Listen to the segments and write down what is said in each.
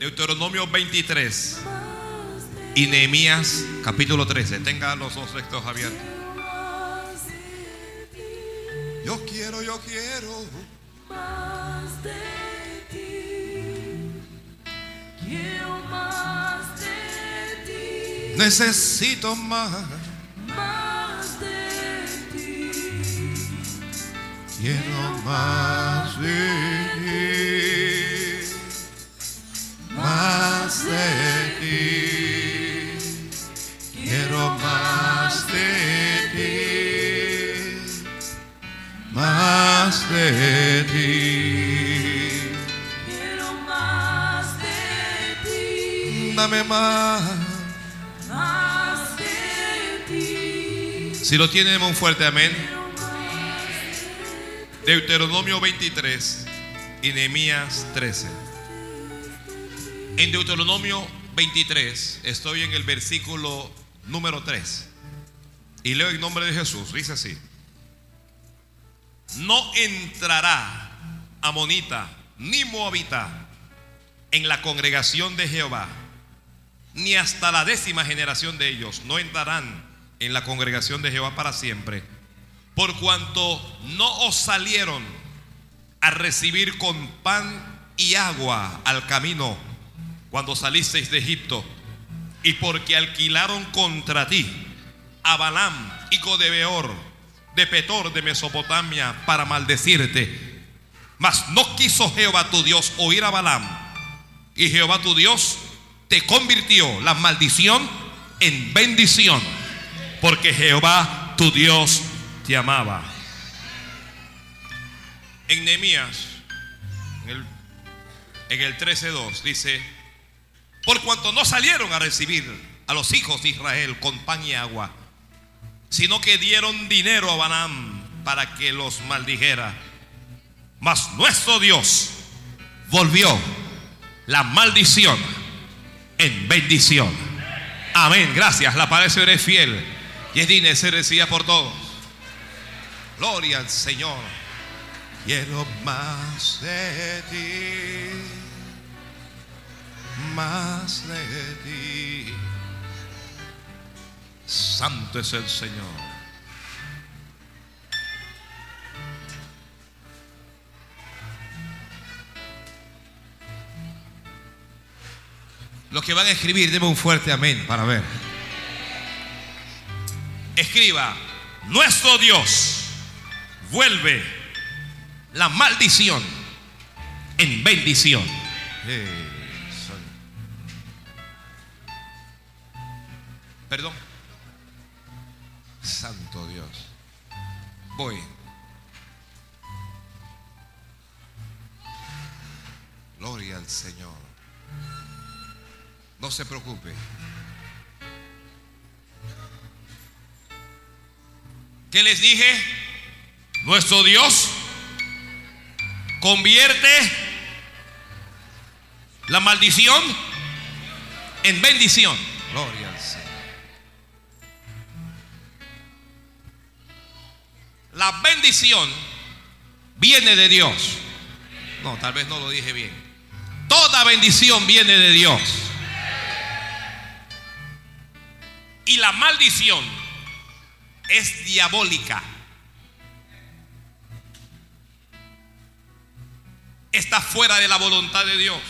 Deuteronomio 23 y Nehemías capítulo 13. Tenga los dos textos abiertos. Yo quiero, yo quiero. Más de ti, quiero más de ti, Necesito más. más de ti, Quiero más de ti. De ti. quiero más de ti, Dame más. más de ti, Si lo tienen, un fuerte amén. Deuteronomio 23 y Nehemías 13. En Deuteronomio 23 estoy en el versículo número 3 y leo en nombre de Jesús. Dice así: No entrará amonita ni moabita en la congregación de Jehová, ni hasta la décima generación de ellos no entrarán en la congregación de Jehová para siempre, por cuanto no os salieron a recibir con pan y agua al camino cuando salisteis de Egipto, y porque alquilaron contra ti a Balaam, hijo de Beor, de Petor de Mesopotamia, para maldecirte. Mas no quiso Jehová tu Dios oír a Balaam, y Jehová tu Dios te convirtió la maldición en bendición, porque Jehová tu Dios te amaba. En Nehemías, en el, en el 13.2, dice, por cuanto no salieron a recibir a los hijos de Israel con pan y agua, sino que dieron dinero a Balaam para que los maldijera. Mas nuestro Dios volvió la maldición en bendición. Amén. Gracias. La palabra es fiel y es digna ser recibida por todos. Gloria al Señor. Quiero más de ti. Más de ti. Santo es el Señor. Los que van a escribir, denme un fuerte amén para ver. Escriba, nuestro Dios vuelve la maldición en bendición. Perdón. Voy. Gloria al Señor. No se preocupe. ¿Qué les dije? Nuestro Dios convierte la maldición en bendición. Gloria La bendición viene de Dios. No, tal vez no lo dije bien. Toda bendición viene de Dios. Y la maldición es diabólica. Está fuera de la voluntad de Dios.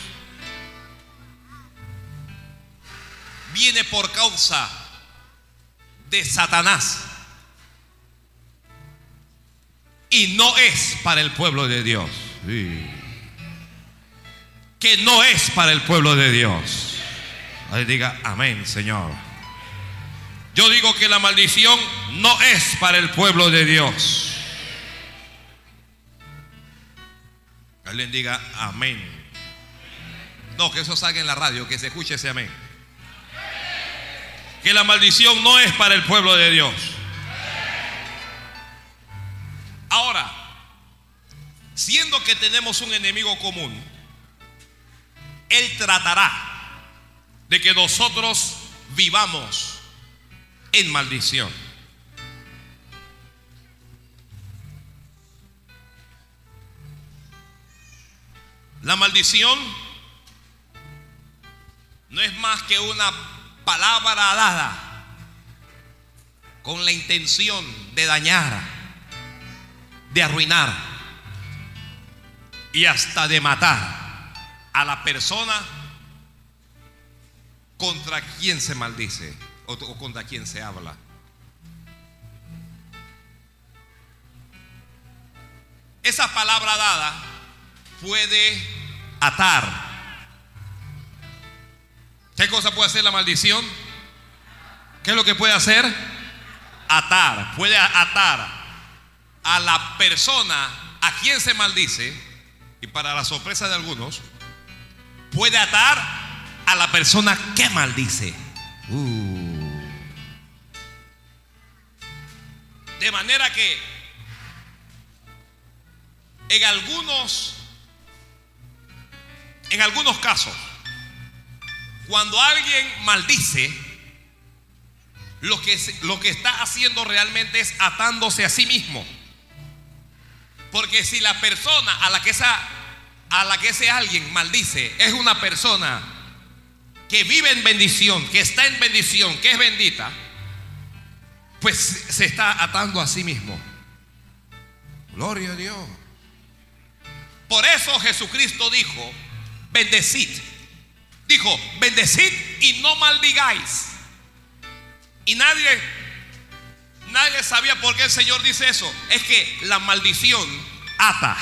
Viene por causa de Satanás. Y no es para el pueblo de Dios. Que no es para el pueblo de Dios. Ahí diga amén, Señor. Yo digo que la maldición no es para el pueblo de Dios. Alguien diga amén. No, que eso salga en la radio, que se escuche ese amén. Que la maldición no es para el pueblo de Dios. Ahora, siendo que tenemos un enemigo común, Él tratará de que nosotros vivamos en maldición. La maldición no es más que una palabra dada con la intención de dañar, de arruinar y hasta de matar a la persona contra quien se maldice o, contra quien se habla. Esa palabra dada puede atar. ¿Qué cosa puede hacer la maldición? ¿Qué es lo que puede hacer? Atar. Puede atar a la persona a quien se maldice, y para la sorpresa de algunos, puede atar a la persona que maldice. Uh. De manera que en algunos en algunos casos cuando alguien maldice lo que, lo que está haciendo realmente es atándose a sí mismo. Porque si la persona a la que esa a la que ese alguien maldice es una persona que vive en bendición, que está en bendición, que es bendita, pues se está atando a sí mismo. Gloria a Dios. Por eso Jesucristo dijo, bendecid. Dijo, bendecid y no maldigáis. Y nadie, nadie sabía por qué el Señor dice eso. Es que la maldición ata.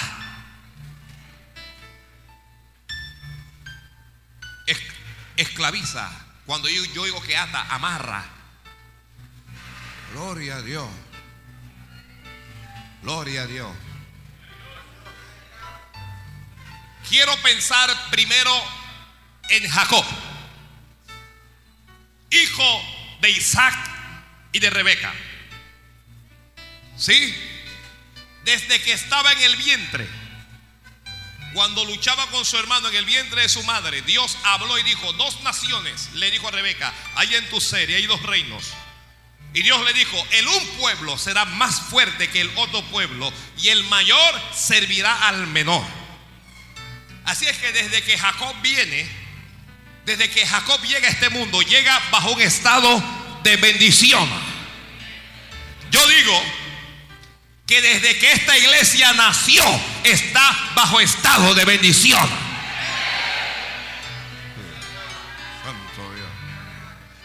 Es- esclaviza. Cuando yo, yo digo que ata, amarra. Gloria a Dios. Gloria a Dios. Quiero pensar primero en Jacob, hijo de Isaac y de Rebeca. ¿Sí? Desde que estaba en el vientre, cuando luchaba con su hermano en el vientre de su madre, Dios habló y dijo, dos naciones, le dijo a Rebeca, hay en tu serie, hay dos reinos. Y Dios le dijo, el un pueblo será más fuerte que el otro pueblo y el mayor servirá al menor. Así es que desde que Jacob viene, desde que Jacob llega a este mundo, llega bajo un estado de bendición. Yo digo que desde que esta iglesia nació, está bajo estado de bendición.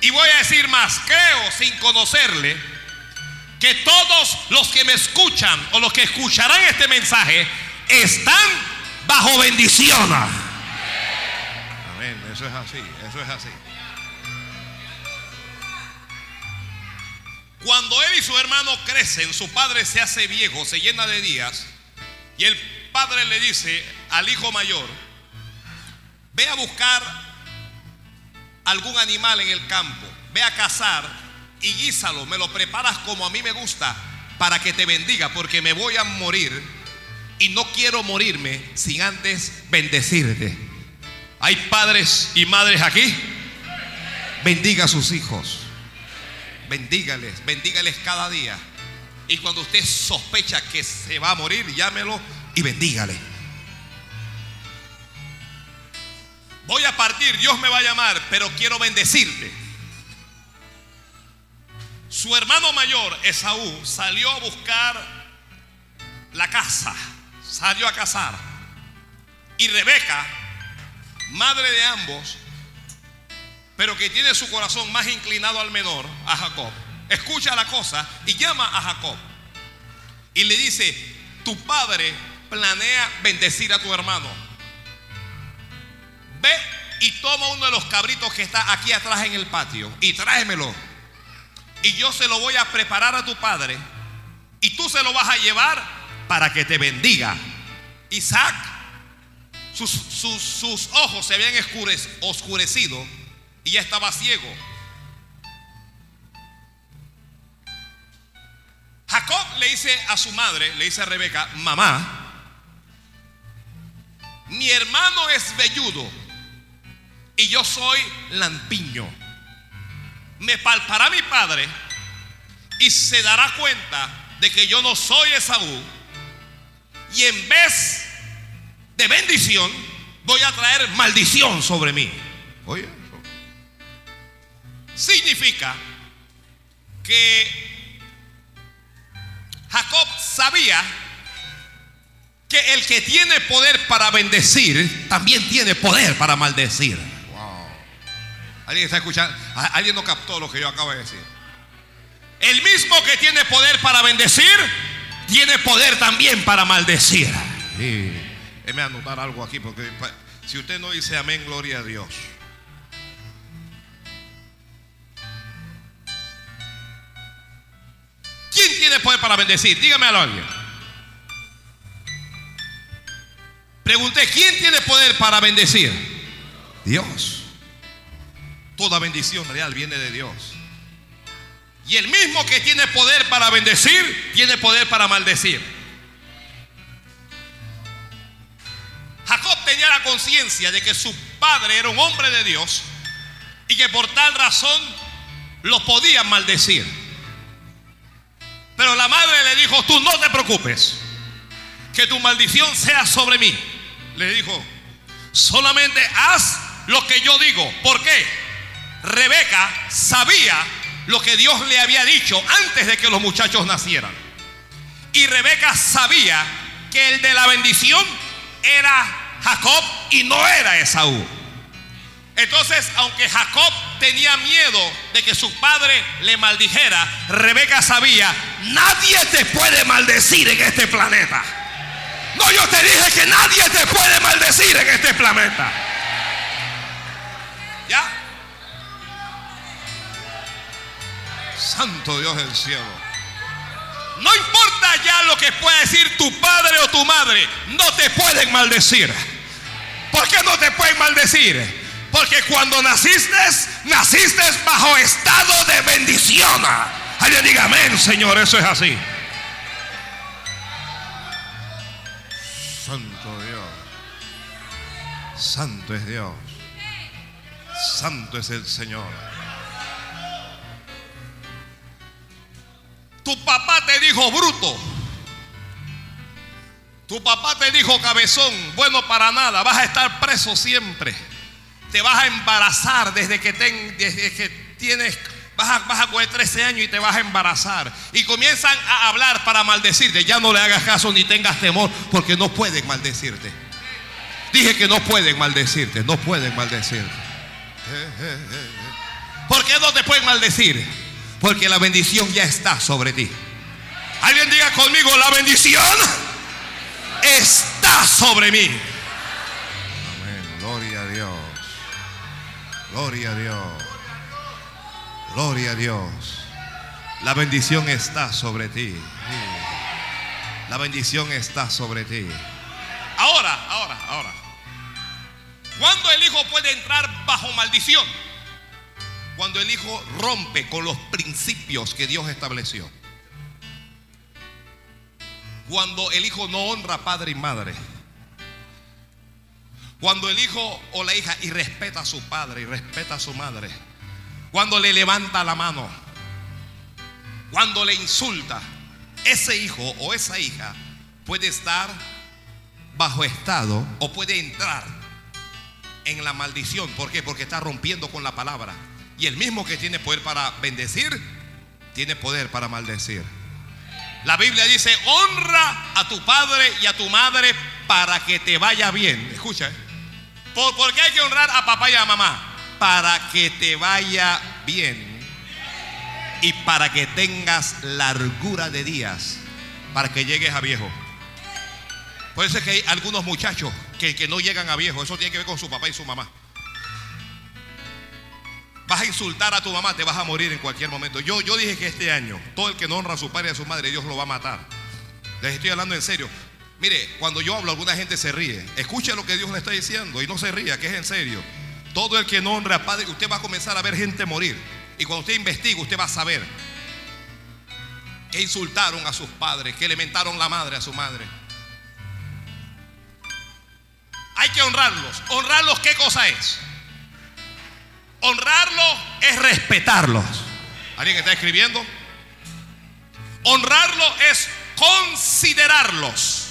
Y voy a decir más, creo sin conocerle que todos los que me escuchan o los que escucharán este mensaje están bajo bendición. Amén. Eso es así. Eso es así. Cuando él y su hermano crecen, su padre se hace viejo, se llena de días, y el padre le dice al hijo mayor, ve a buscar algún animal en el campo, ve a cazar y guízalo, me lo preparas como a mí me gusta, para que te bendiga, porque me voy a morir y no quiero morirme sin antes bendecirte. Hay padres y madres aquí, bendiga a sus hijos. Bendígales, bendígales cada día. Y cuando usted sospecha que se va a morir, llámelo y bendígale. Voy a partir, Dios me va a llamar, pero quiero bendecirte. Su hermano mayor, Esaú, salió a buscar la casa, salió a cazar. Y Rebeca, madre de ambos, pero que tiene su corazón más inclinado al menor, a Jacob, escucha la cosa y llama a Jacob. Y le dice, tu padre planea bendecir a tu hermano. Ve y toma uno de los cabritos que está aquí atrás en el patio y tráemelo. Y yo se lo voy a preparar a tu padre y tú se lo vas a llevar para que te bendiga. Isaac, sus, sus- sus ojos se habían oscurecido y ya estaba ciego. Jacob le dice a su madre, le dice a Rebeca, mamá, mi hermano es velludo y yo soy lampiño. Me palpará mi padre y se dará cuenta de que yo no soy Esaú y en vez de bendición voy a traer maldición sobre mí. Oye, significa que Jacob sabía que el que tiene poder para bendecir también tiene poder para maldecir. Wow. ¿Alguien está escuchando? ¿A- ¿Alguien no captó lo que yo acabo de decir? El mismo que tiene poder para bendecir, tiene poder también para maldecir. Sí. Déjeme anotar algo aquí porque si usted no dice amén, gloria a Dios. ¿Quién tiene poder para bendecir? Dígamelo a alguien. Pregunté, ¿quién tiene poder para bendecir? Dios. Toda bendición real viene de Dios. Y el mismo que tiene poder para bendecir, tiene poder para maldecir. Jacob tenía la conciencia de que su padre era un hombre de Dios y que por tal razón lo podía maldecir. Pero la madre le dijo, tú no te preocupes, que tu maldición sea sobre mí. Le dijo, solamente haz lo que yo digo. ¿Por qué? Rebeca sabía lo que Dios le había dicho antes de que los muchachos nacieran. Y Rebeca sabía que el de la bendición era Jacob y no era Esaú. Entonces, aunque Jacob tenía miedo de que su padre le maldijera, Rebeca sabía, nadie te puede maldecir en este planeta. No, yo te dije que nadie te puede maldecir en este planeta. ¿Ya? Santo Dios del cielo. No importa ya lo que pueda decir tu padre o tu madre, no te pueden maldecir. ¿Por qué no te pueden maldecir? Porque cuando naciste, naciste bajo estado de bendición. Alguien diga amén, Señor, eso es así. Santo Dios. Santo es Dios. Santo es el Señor. Tu papá te dijo bruto. Tu papá te dijo cabezón, bueno para nada, vas a estar preso siempre. Te vas a embarazar desde que, ten- desde que tienes, vas a, vas a coger 13 años y te vas a embarazar. Y comienzan a hablar para maldecirte. Ya no le hagas caso ni tengas temor porque no pueden maldecirte. Dije que no pueden maldecirte, no pueden maldecirte. ¿Por qué no te pueden maldecir? Porque la bendición ya está sobre ti. Alguien diga conmigo, la bendición está sobre mí. Gloria a Dios. Gloria a Dios. La bendición está sobre ti. La bendición está sobre ti. Ahora, ahora, ahora. ¿Cuándo el hijo puede entrar bajo maldición? Cuando el hijo rompe con los principios que Dios estableció. Cuando el hijo no honra a padre y madre. Cuando el hijo o la hija irrespeta a su padre y respeta a su madre. Cuando le levanta la mano. Cuando le insulta. Ese hijo o esa hija puede estar bajo estado o puede entrar en la maldición. ¿Por qué? Porque está rompiendo con la palabra. Y el mismo que tiene poder para bendecir, tiene poder para maldecir. La Biblia dice, honra a tu padre y a tu madre para que te vaya bien. Escucha. ¿eh? ¿Por, qué hay que honrar a papá y a mamá? Para que te vaya bien. Y para que tengas largura de días. Para que llegues a viejo. Eso es que hay algunos muchachos que, que no llegan a viejo. Eso tiene que ver con su papá y su mamá. Vas a insultar a tu mamá, te vas a morir en cualquier momento. Yo, yo dije que este año, todo el que no honra a su padre y a su madre, Dios lo va a matar. Les estoy hablando en serio. Mire, cuando yo hablo, alguna gente se ríe. Escuche lo que Dios le está diciendo y no se ría, que es en serio. Todo el que no honra a padre, usted va a comenzar a ver gente morir. Y cuando usted investiga, usted va a saber que insultaron a sus padres, que le mentaron la madre a su madre. Hay que honrarlos. ¿Honrarlos qué cosa es? Honrarlos es respetarlos. ¿Alguien está escribiendo? Honrarlos es considerarlos.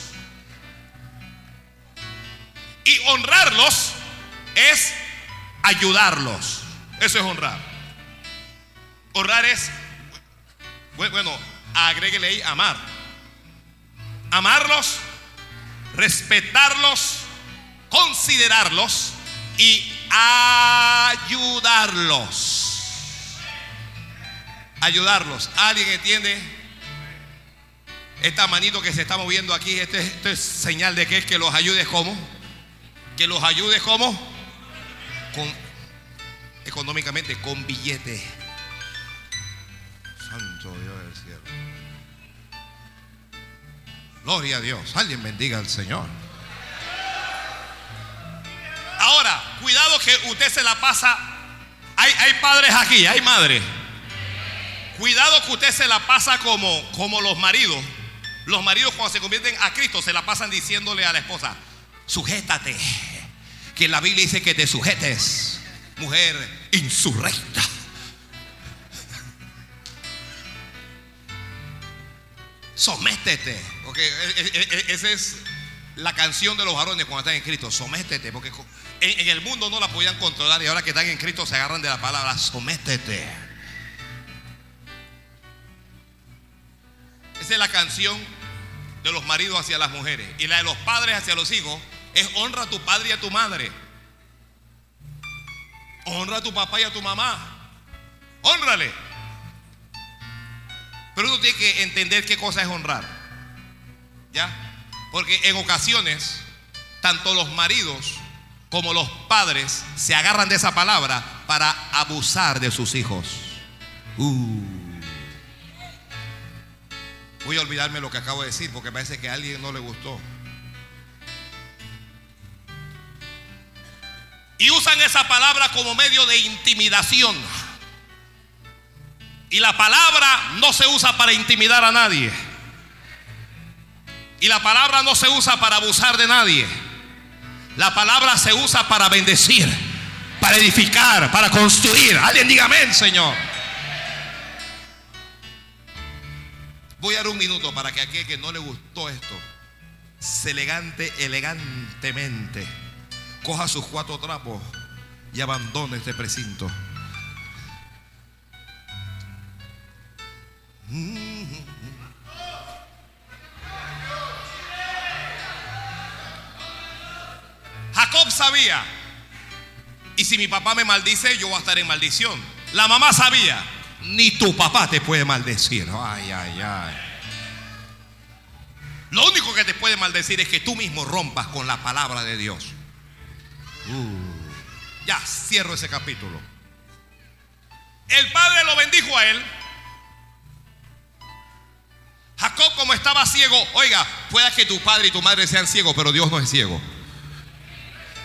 Y honrarlos es ayudarlos. Eso es honrar. Honrar es, bu- bueno, agréguele ahí amar. Amarlos, respetarlos, considerarlos y ayudarlos. Ayudarlos. ¿Alguien entiende? Esta manito que se está moviendo aquí, este, esto es señal de que es que los ayudes como. Que los ayudes como. Con, económicamente, con billete. Santo Dios del cielo. Gloria a Dios. Alguien bendiga al Señor. Ahora, cuidado que usted se la pasa. Hay, hay padres aquí, hay madres. Cuidado que usted se la pasa como, como los maridos. Los maridos cuando se convierten a Cristo se la pasan diciéndole a la esposa, sujétate. Que la Biblia dice que te sujetes, mujer insurrecta. Sométete. Porque e- e- e- esa es la canción de los varones cuando están en Cristo. Sométete. Porque en el mundo no la podían controlar y ahora que están en Cristo se agarran de la palabra. Sométete. Esa es la canción de los maridos hacia las mujeres. Y la de los padres hacia los hijos es honra a tu padre y a tu madre. Honra a tu papá y a tu mamá. Honrale. Pero uno tiene que entender qué cosa es honrar. ¿Ya? Porque en ocasiones, tanto los maridos como los padres se agarran de esa palabra para abusar de sus hijos. Uh. Voy a olvidarme lo que acabo de decir porque parece que a alguien no le gustó. Y usan esa palabra como medio de intimidación. Y la palabra no se usa para intimidar a nadie. Y la palabra no se usa para abusar de nadie. La palabra se usa para bendecir, para edificar, para construir. Alguien diga amén, Señor. Voy a dar un minuto para que aquel que no le gustó esto se elegante, elegantemente coja sus cuatro trapos y abandone este precinto. Jacob sabía, y si mi papá me maldice, yo voy a estar en maldición. La mamá sabía, ni tu papá te puede maldecir. Ay, ay, ay. Lo único que te puede maldecir es que tú mismo rompas con la palabra de Dios. Uh, ya, cierro ese capítulo. El padre lo bendijo a él. Jacob como estaba ciego, oiga, pueda que tu padre y tu madre sean ciegos, pero Dios no es ciego.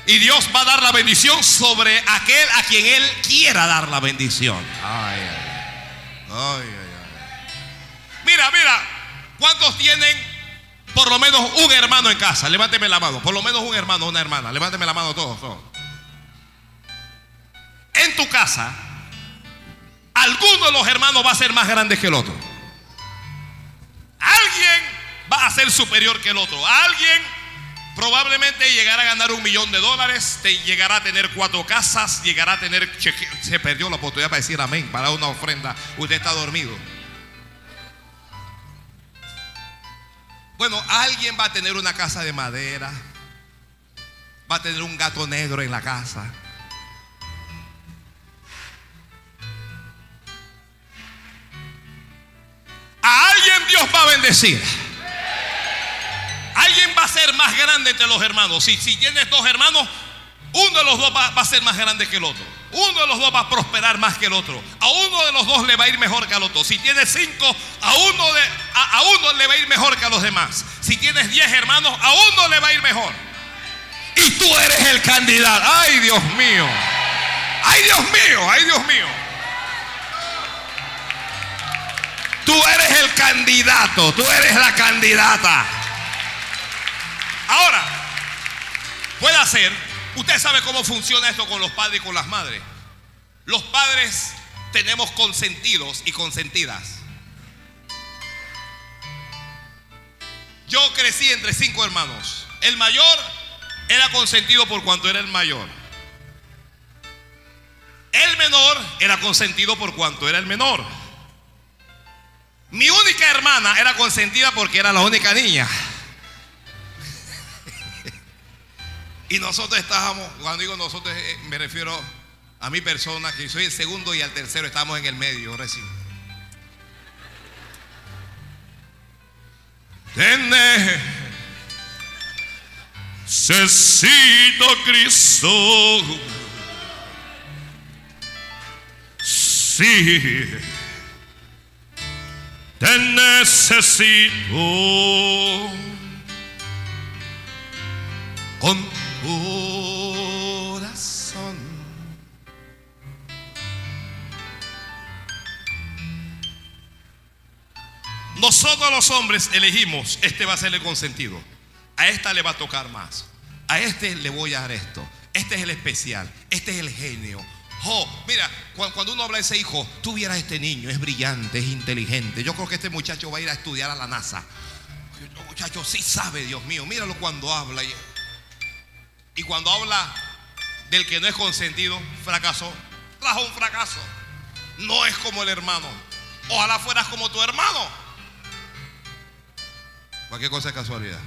Y Dios va a dar la bendición sobre aquel a quien Él quiera dar la bendición. Ay, ay, ay. Mira, mira, ¿cuántos tienen por lo menos un hermano en casa? Levánteme la mano, por lo menos un hermano, una hermana. Levánteme la mano todos. En tu casa, alguno de los hermanos va a ser más grande que el otro. Alguien va a ser superior que el otro. Alguien probablemente llegará a ganar un millón de dólares, te llegará a tener cuatro casas, llegará a tener se perdió la oportunidad para decir amén, para una ofrenda. Usted está dormido. Bueno, alguien va a tener una casa de madera, va a tener un gato negro en la casa. A alguien Dios va a bendecir. Alguien va a ser más grande entre los hermanos. Si, si tienes dos hermanos, uno de los dos va, va a ser más grande que el otro. Uno de los dos va a prosperar más que el otro. A uno de los dos le va a ir mejor que al otro. Si tienes cinco, a uno, de, a, a uno le va a ir mejor que a los demás. Si tienes diez hermanos, a uno le va a ir mejor. Y tú eres el candidato. Ay, Dios mío. Ay, Dios mío. Ay, Dios mío. Tú eres el candidato. Tú eres la candidata. Ahora, puede ser, usted sabe cómo funciona esto con los padres y con las madres. Los padres tenemos consentidos y consentidas. Yo crecí entre cinco hermanos. El mayor era consentido por cuanto era el mayor. El menor era consentido por cuanto era el menor. Mi única hermana era consentida porque era la única niña. Y nosotros estábamos, cuando digo nosotros, eh, me refiero a mi persona, que soy el segundo y al tercero estamos en el medio recién. Necesito Cristo. Sí. Te necesito con corazón. Nosotros los hombres elegimos, este va a ser el consentido. A esta le va a tocar más. A este le voy a dar esto. Este es el especial. Este es el genio. Oh, mira, cu- cuando uno habla de ese hijo, tú vieras a este niño, es brillante, es inteligente. Yo creo que este muchacho va a ir a estudiar a la NASA. Muchacho sí sabe, Dios mío. Míralo cuando habla. Y, cuando habla del que no es consentido, fracasó. Trajo un fracaso. No es como el hermano. Ojalá fueras como tu hermano. Cualquier cosa es casualidad.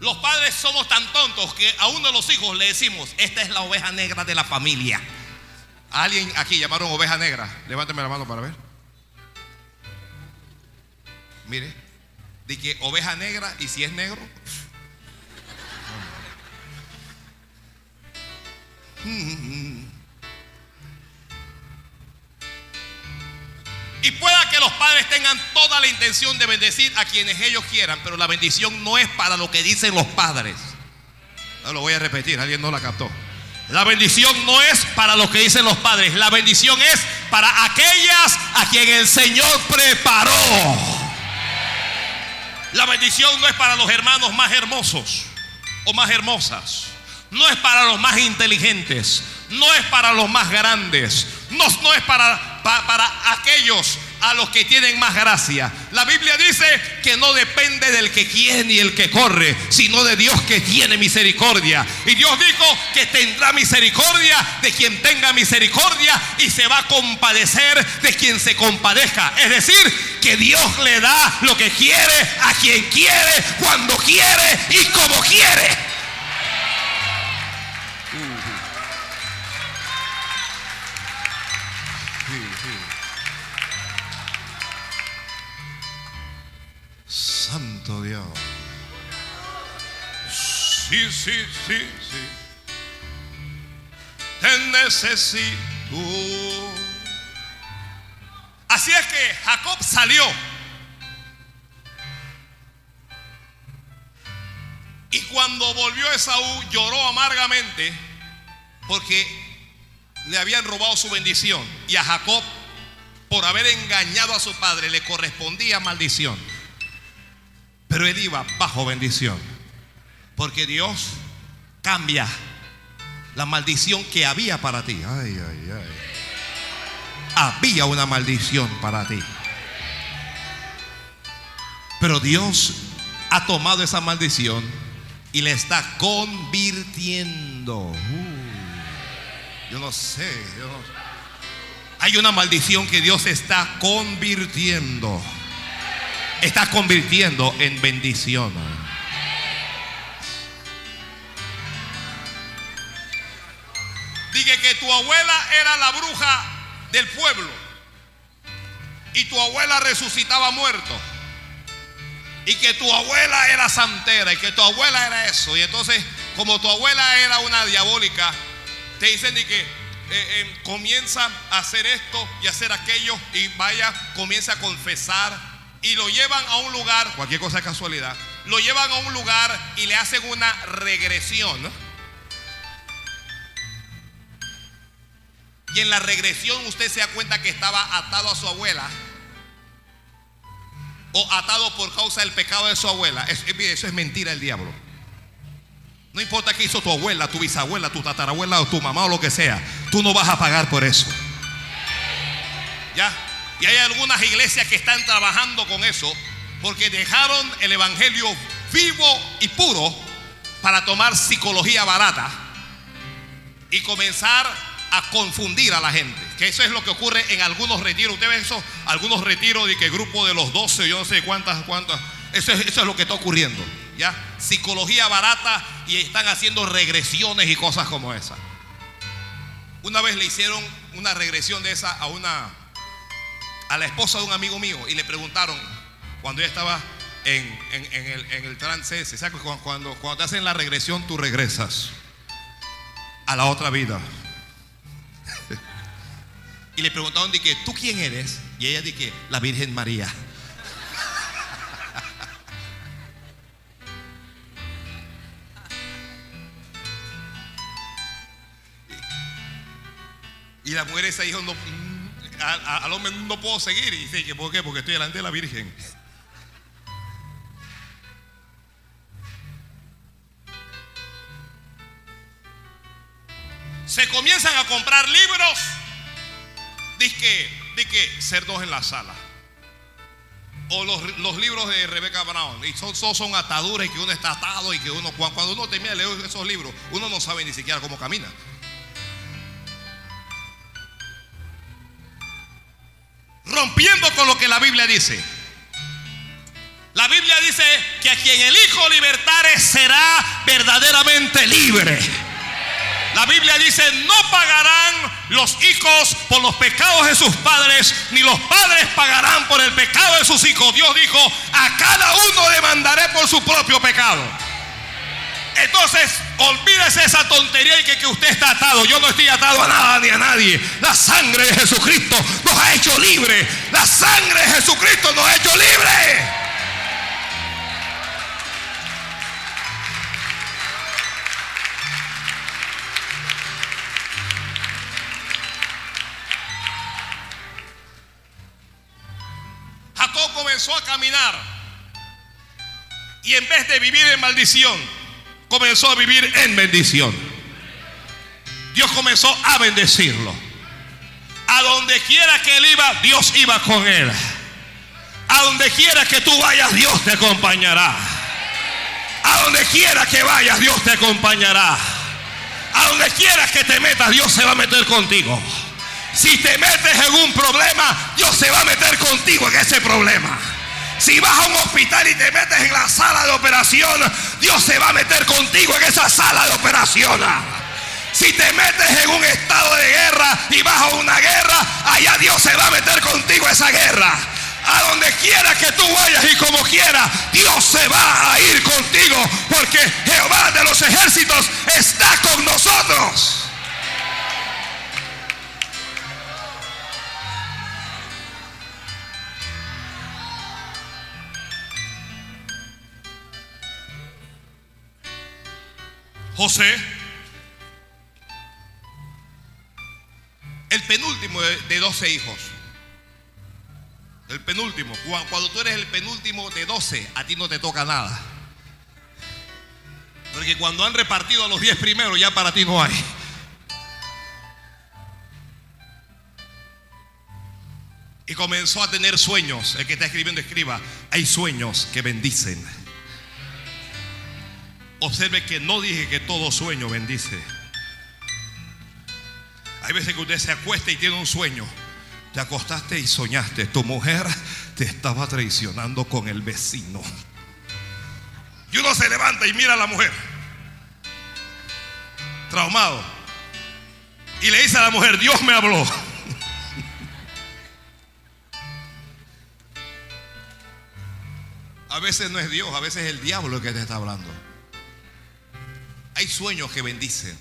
Los padres somos tan tontos que a uno de los hijos le decimos, esta es la oveja negra de la familia. ¿A alguien aquí llamaron oveja negra? Levánteme la mano para ver. Mire, di que oveja negra y si es negro. Y pueda que los padres tengan toda la intención de bendecir a quienes ellos quieran, pero la bendición no es para lo que dicen los padres. No lo voy a repetir, alguien no la captó. La bendición no es para lo que dicen los padres, la bendición es para aquellas a quien el Señor preparó. La bendición no es para los hermanos más hermosos o más hermosas. No es para los más inteligentes. No es para los más grandes. No, no es para, pa- para aquellos a los que tienen más gracia. La Biblia dice que no depende del que quiere ni el que corre, sino de Dios que tiene misericordia. Y Dios dijo que tendrá misericordia de quien tenga misericordia y se va a compadecer de quien se compadezca. Es decir, que Dios le da lo que quiere a quien quiere, cuando quiere y como quiere. Dios. Sí, sí, sí, sí. Te necesito. Así es que Jacob salió. Y cuando volvió Esaú lloró amargamente porque le habían robado su bendición. Y a Jacob, por haber engañado a su padre, le correspondía maldición. Pero él iba bajo bendición. Porque Dios cambia la maldición que había para ti. Ay, ay, ay. Había una maldición para ti. Pero Dios ha tomado esa maldición y le está convirtiendo. Uh, yo no sé. yo Hay una maldición que Dios está convirtiendo. Está convirtiendo en bendición. Dije que tu abuela era la bruja del pueblo. Y tu abuela resucitaba muerto. Y que tu abuela era santera. Y que tu abuela era eso. Y entonces, como tu abuela era una diabólica, te dicen de que eh, eh, comienza a hacer esto y hacer aquello. Y vaya, comienza a confesar. Y lo llevan a un lugar, cualquier cosa es casualidad. Lo llevan a un lugar y le hacen una regresión. Y en la regresión usted se da cuenta que estaba atado a su abuela. O atado por causa del pecado de su abuela. Eso es mentira del diablo. No importa qué hizo tu abuela, tu bisabuela, tu tatarabuela o tu mamá o lo que sea. Tú no vas a pagar por eso. ¿Ya? Y hay algunas iglesias que están trabajando con eso. Porque dejaron el evangelio vivo y puro para tomar psicología barata. y comenzar a confundir a la gente. Que eso es lo que ocurre en algunos retiros. Usted ve eso, algunos retiros de que grupo de los 12, yo no sé cuántas, cuántas. Eso es, eso es lo que está ocurriendo. ¿Ya? Psicología barata y están haciendo regresiones y cosas como esa. Una vez le hicieron una regresión de esa a una a la esposa de un amigo mío y le preguntaron cuando ella estaba en, en- el, trance ese, ¿sabes? Cuando, cuando, te hacen la regresión tú regresas a la otra vida. y le preguntaron de tú quién eres y ella dice la Virgen María. Y la mujer esa dijo, no, al hombre no puedo seguir. Y dice, que ¿por qué? Porque estoy delante de la Virgen. Se comienzan a comprar libros. Dice que, que cerdos en la sala. O los, los libros de Rebecca Brown. Y son, son, son ataduras y que uno está atado y que uno, cuando uno termina de leer esos libros, uno no sabe ni siquiera cómo camina. Rompiendo con lo que la Biblia dice. La Biblia dice que a quien el Hijo libertare será verdaderamente libre. La Biblia dice, no pagarán los hijos por los pecados de sus padres, ni los padres pagarán por el pecado de sus hijos. Dios dijo, a cada uno demandaré por su propio pecado. Entonces, olvídese esa tontería y que, que usted está atado. Yo no estoy atado a nada ni a nadie. La sangre de Jesucristo nos ha hecho libre. La sangre de Jesucristo nos ha hecho libre. Jacob comenzó a caminar y en vez de vivir en maldición, comenzó a vivir en bendición. Dios comenzó a bendecirlo. A donde quiera que él iba, Dios iba con él. A donde quiera que tú vayas, Dios te acompañará. A donde quiera que vayas, Dios te acompañará. A donde quieras que te metas, Dios se va a meter contigo. Si te metes en un problema, Dios se va a meter contigo en ese problema. Si vas a un hospital y te metes en la sala de operación, Dios se va a meter contigo en esa sala de operación. Si te metes en un estado de guerra y vas a una guerra, allá Dios se va a meter contigo esa guerra. A donde quiera que tú vayas y como quiera, Dios se va a ir contigo porque Jehová de los ejércitos está con nosotros. José, el penúltimo de, de 12 hijos. El penúltimo. Cuan- Cuando tú eres el penúltimo de 12, a ti no te toca nada. Porque cuando han repartido a los 10 primeros, ya para ti no hay. Y comenzó a tener sueños. El que está escribiendo, escriba. Hay sueños que bendicen. Observe que no dije que todo sueño bendice. Hay veces que usted se acuesta y tiene un sueño. Te acostaste y soñaste. Tu mujer te estaba traicionando con el vecino. Y uno se levanta y mira a la mujer. Traumado. Y le dice a la mujer, Dios me habló. A veces no es Dios, a veces es el diablo el que te está hablando. Hay sueños que bendicen.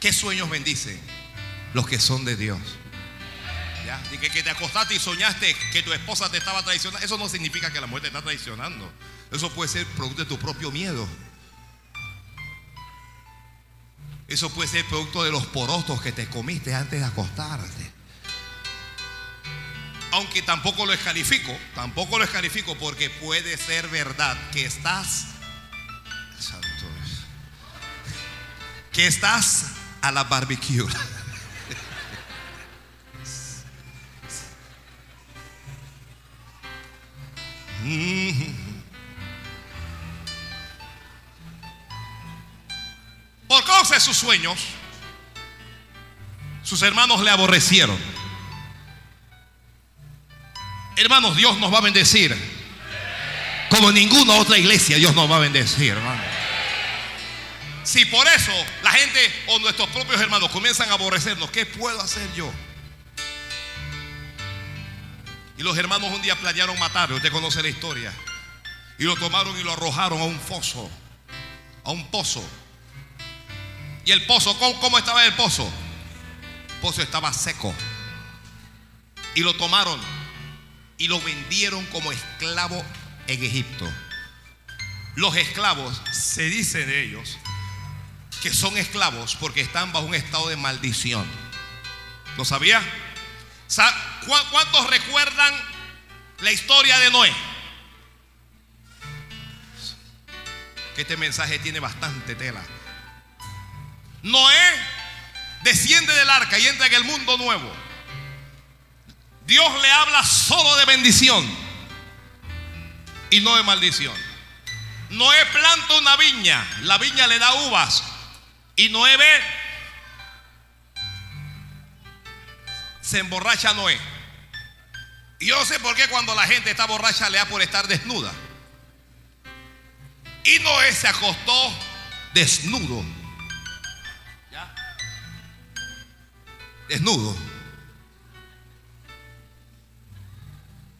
¿Qué sueños bendicen? Los que son de Dios. ¿Ya? Que, te acostaste y soñaste que tu esposa te estaba traicionando. Eso no significa que la mujer te está traicionando. Eso puede ser producto de tu propio miedo. Eso puede ser producto de los porotos que te comiste antes de acostarte. Aunque tampoco lo descalifico, tampoco lo descalifico porque puede ser verdad que estás que estás a la barbecue. Por causa de sus sueños, sus hermanos le aborrecieron. Hermanos, Dios nos va a bendecir. Como ninguna otra iglesia, Dios nos va a bendecir, hermano. Si por eso gente o nuestros propios hermanos comienzan a aborrecernos, ¿qué puedo hacer yo? Y los hermanos un día planearon matarlo, usted conoce la historia. Y lo tomaron y lo arrojaron a un foso, a un pozo. Y el pozo, ¿cómo, cómo estaba el pozo? El pozo estaba seco. Y lo tomaron y lo vendieron como esclavo en Egipto. Los esclavos, se dice de ellos, que son esclavos porque están bajo un estado de maldición. ¿Lo sabía? Sa- ¿cu- ¿Cuántos recuerdan la historia de Noé? Que este mensaje tiene bastante tela. Noé desciende del arca y entra en el mundo nuevo. Dios le habla solo de bendición y no de maldición. Noé planta una viña, la viña le da uvas y Noé ve, se emborracha Noé. Y yo sé por qué cuando la gente está borracha le da por estar desnuda. Y Noé se acostó desnudo. ¿Ya? Desnudo.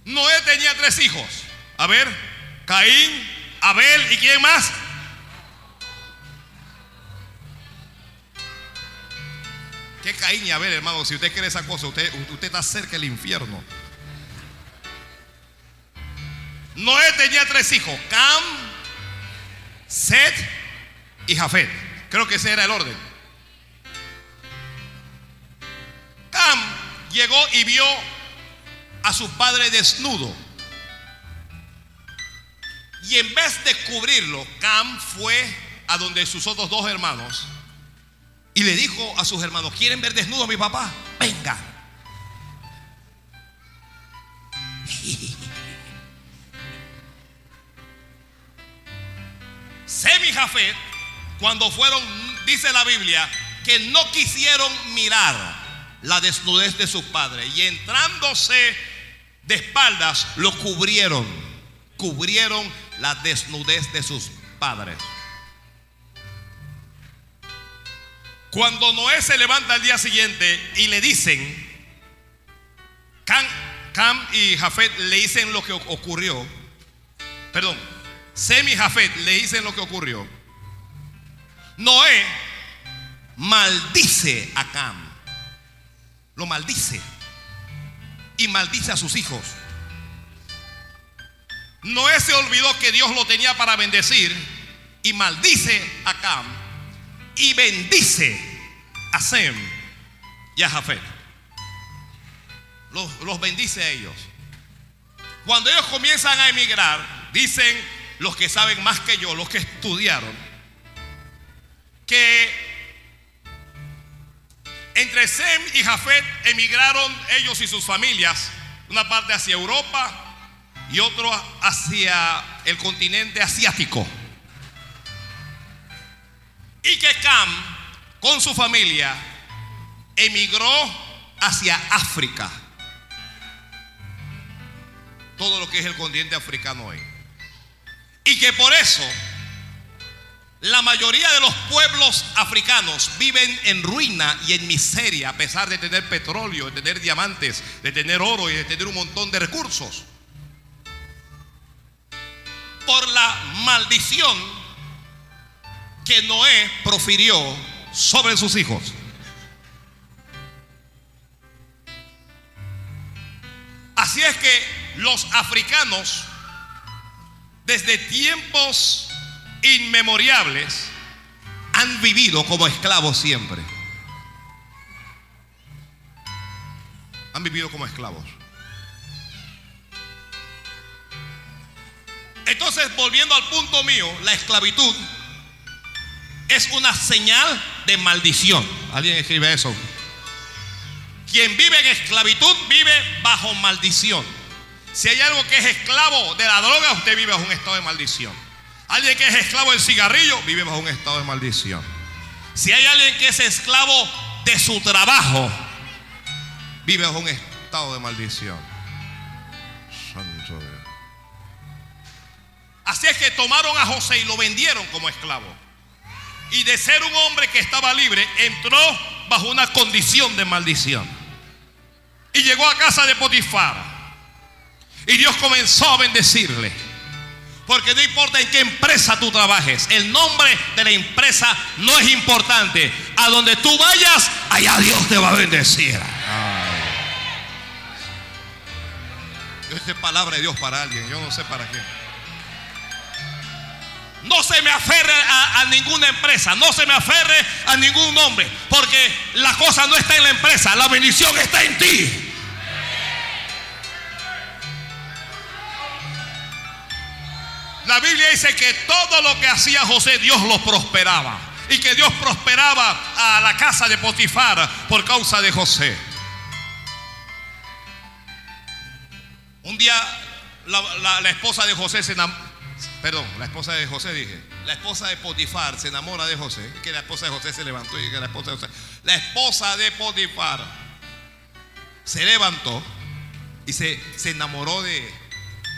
Noé tenía tres hijos. A ver, Caín, Abel y quién más. ¿Qué Caín y Abel, hermano? Si usted quiere esa cosa, usted, usted está cerca del infierno. Noé tenía tres hijos: Cam, Set y Jafet. Creo que ese era el orden. Cam llegó y vio a su padre desnudo. Y en vez de cubrirlo, Cam fue a donde sus otros dos hermanos y le dijo a sus hermanos, ¿quieren ver desnudo a mi papá? Venga. Sem y Jafet, cuando fueron, dice la Biblia, que no quisieron mirar la desnudez de sus padres y entrándose de espaldas lo cubrieron, cubrieron la desnudez de sus padres. Cuando Noé se levanta al día siguiente y le dicen, Cam, y Jafet le dicen lo que ocurrió, perdón, Sem y Jafet le dicen lo que ocurrió, Noé maldice a Cam, lo maldice. Y maldice a sus hijos. Noé se olvidó que Dios lo tenía para bendecir y maldice a Cam y bendice a Sem y a Jafet. Los, los bendice a ellos. Cuando ellos comienzan a emigrar, dicen los que saben más que yo, los que estudiaron, que entre Sem y Jafet emigraron ellos y sus familias, una parte hacia Europa y otro hacia el continente asiático. Y que Cam, con su familia, emigró hacia África. Todo lo que es el continente africano hoy. Y que por eso la mayoría de los pueblos africanos viven en ruina y en miseria, a pesar de tener petróleo, de tener diamantes, de tener oro y de tener un montón de recursos. Por la maldición que Noé profirió sobre sus hijos. Así es que los africanos, desde tiempos inmemoriales, han vivido como esclavos siempre. Han vivido como esclavos. Entonces, volviendo al punto mío, la esclavitud es una señal de maldición. Alguien escribe eso. Quien vive en esclavitud vive bajo maldición. Si hay algo que es esclavo de la droga, usted vive bajo un estado de maldición. Alguien que es esclavo del cigarrillo vive bajo un estado de maldición. Si hay alguien que es esclavo de su trabajo. vive bajo un estado de maldición. Así es que tomaron a José y lo vendieron como esclavo. Y de ser un hombre que estaba libre, entró bajo una condición de maldición. Y llegó a casa de Potifar. Y Dios comenzó a bendecirle. Porque no importa en qué empresa tú trabajes, el nombre de la empresa no es importante. A donde tú vayas, allá Dios te va a bendecir. Esta es palabra de Dios para alguien, yo no sé para quién. No se me aferre a, ninguna empresa, no se me aferre a ningún nombre, porque la cosa no está en la empresa, la bendición está en ti. La Biblia dice que todo lo que hacía José, Dios lo prosperaba. Y que Dios prosperaba a la casa de Potifar por causa de José. Un día la- la esposa de José se enamoró. Perdón, la esposa de José dije. La esposa de Potifar se enamora de José. Que la esposa de José se levantó y que la esposa de José. La esposa de Potifar se levantó y se, se enamoró de,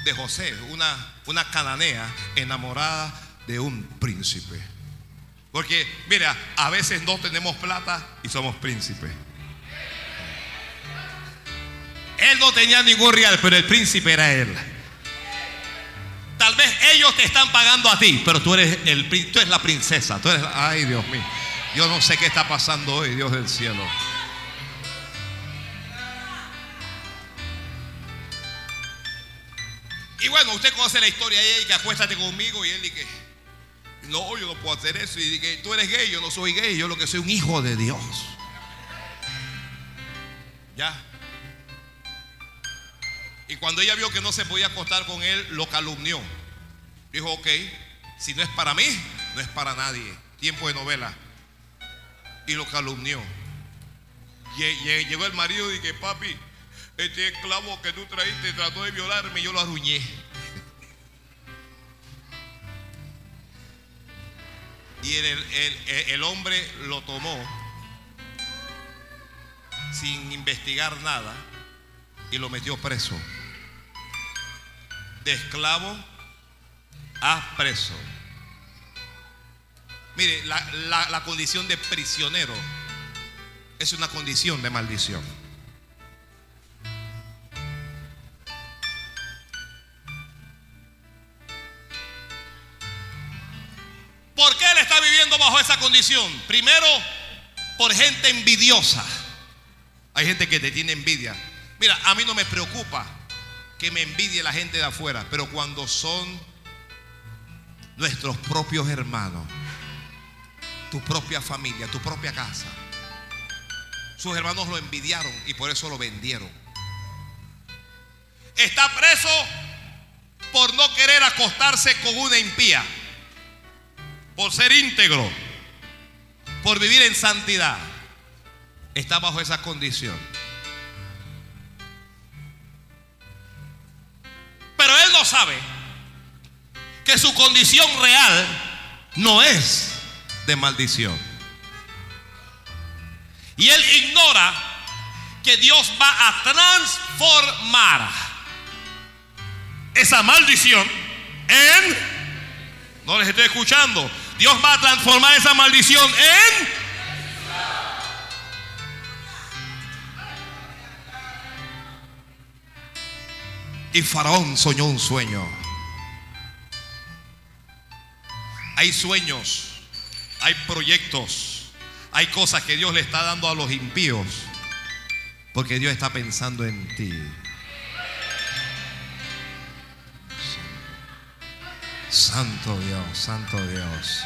de José, una, una cananea enamorada de un príncipe. Porque, mira, a veces no tenemos plata y somos príncipes. Él no tenía ningún real, pero el príncipe era él. Tal vez ellos te están pagando a ti, pero tú eres, el, tú eres la princesa. Tú eres Ay, Dios mío. Yo no sé qué está pasando hoy, Dios del cielo. Y bueno, usted conoce la historia de ella, que acuéstate conmigo y él dice, no, yo no puedo hacer eso. Y dije, tú eres gay, yo no soy gay, yo lo que soy un hijo de Dios. Ya. Y cuando ella vio que no se podía acostar con él, lo calumnió. Dijo, ok, si no es para mí, no es para nadie. Tiempo de novela. Y lo calumnió. Lle- lle- Llegó el marido y dije, papi, este esclavo que tú traíste trató de violarme y yo lo arruñé. Y el hombre lo tomó sin investigar nada y lo metió preso. De esclavo a preso. Mire, la, la- condición de prisionero es una condición de maldición. ¿Por qué él está viviendo bajo esa condición? Primero, por gente envidiosa. Hay gente que te tiene envidia. Mira, a mí no me preocupa que me envidie la gente de afuera, pero cuando son nuestros propios hermanos, tu propia familia, tu propia casa, sus hermanos lo envidiaron y por eso lo vendieron. Está preso por no querer acostarse con una impía, por ser íntegro, por vivir en santidad. Está bajo esa condición. Pero él no sabe que su condición real no es de maldición. Y él ignora que Dios va a transformar esa maldición en... No les estoy escuchando. Dios va a transformar esa maldición en... Y Faraón soñó un sueño. Hay sueños, hay proyectos, hay cosas que Dios le está dando a los impíos. Porque Dios está pensando en ti. Santo Dios, Santo Dios.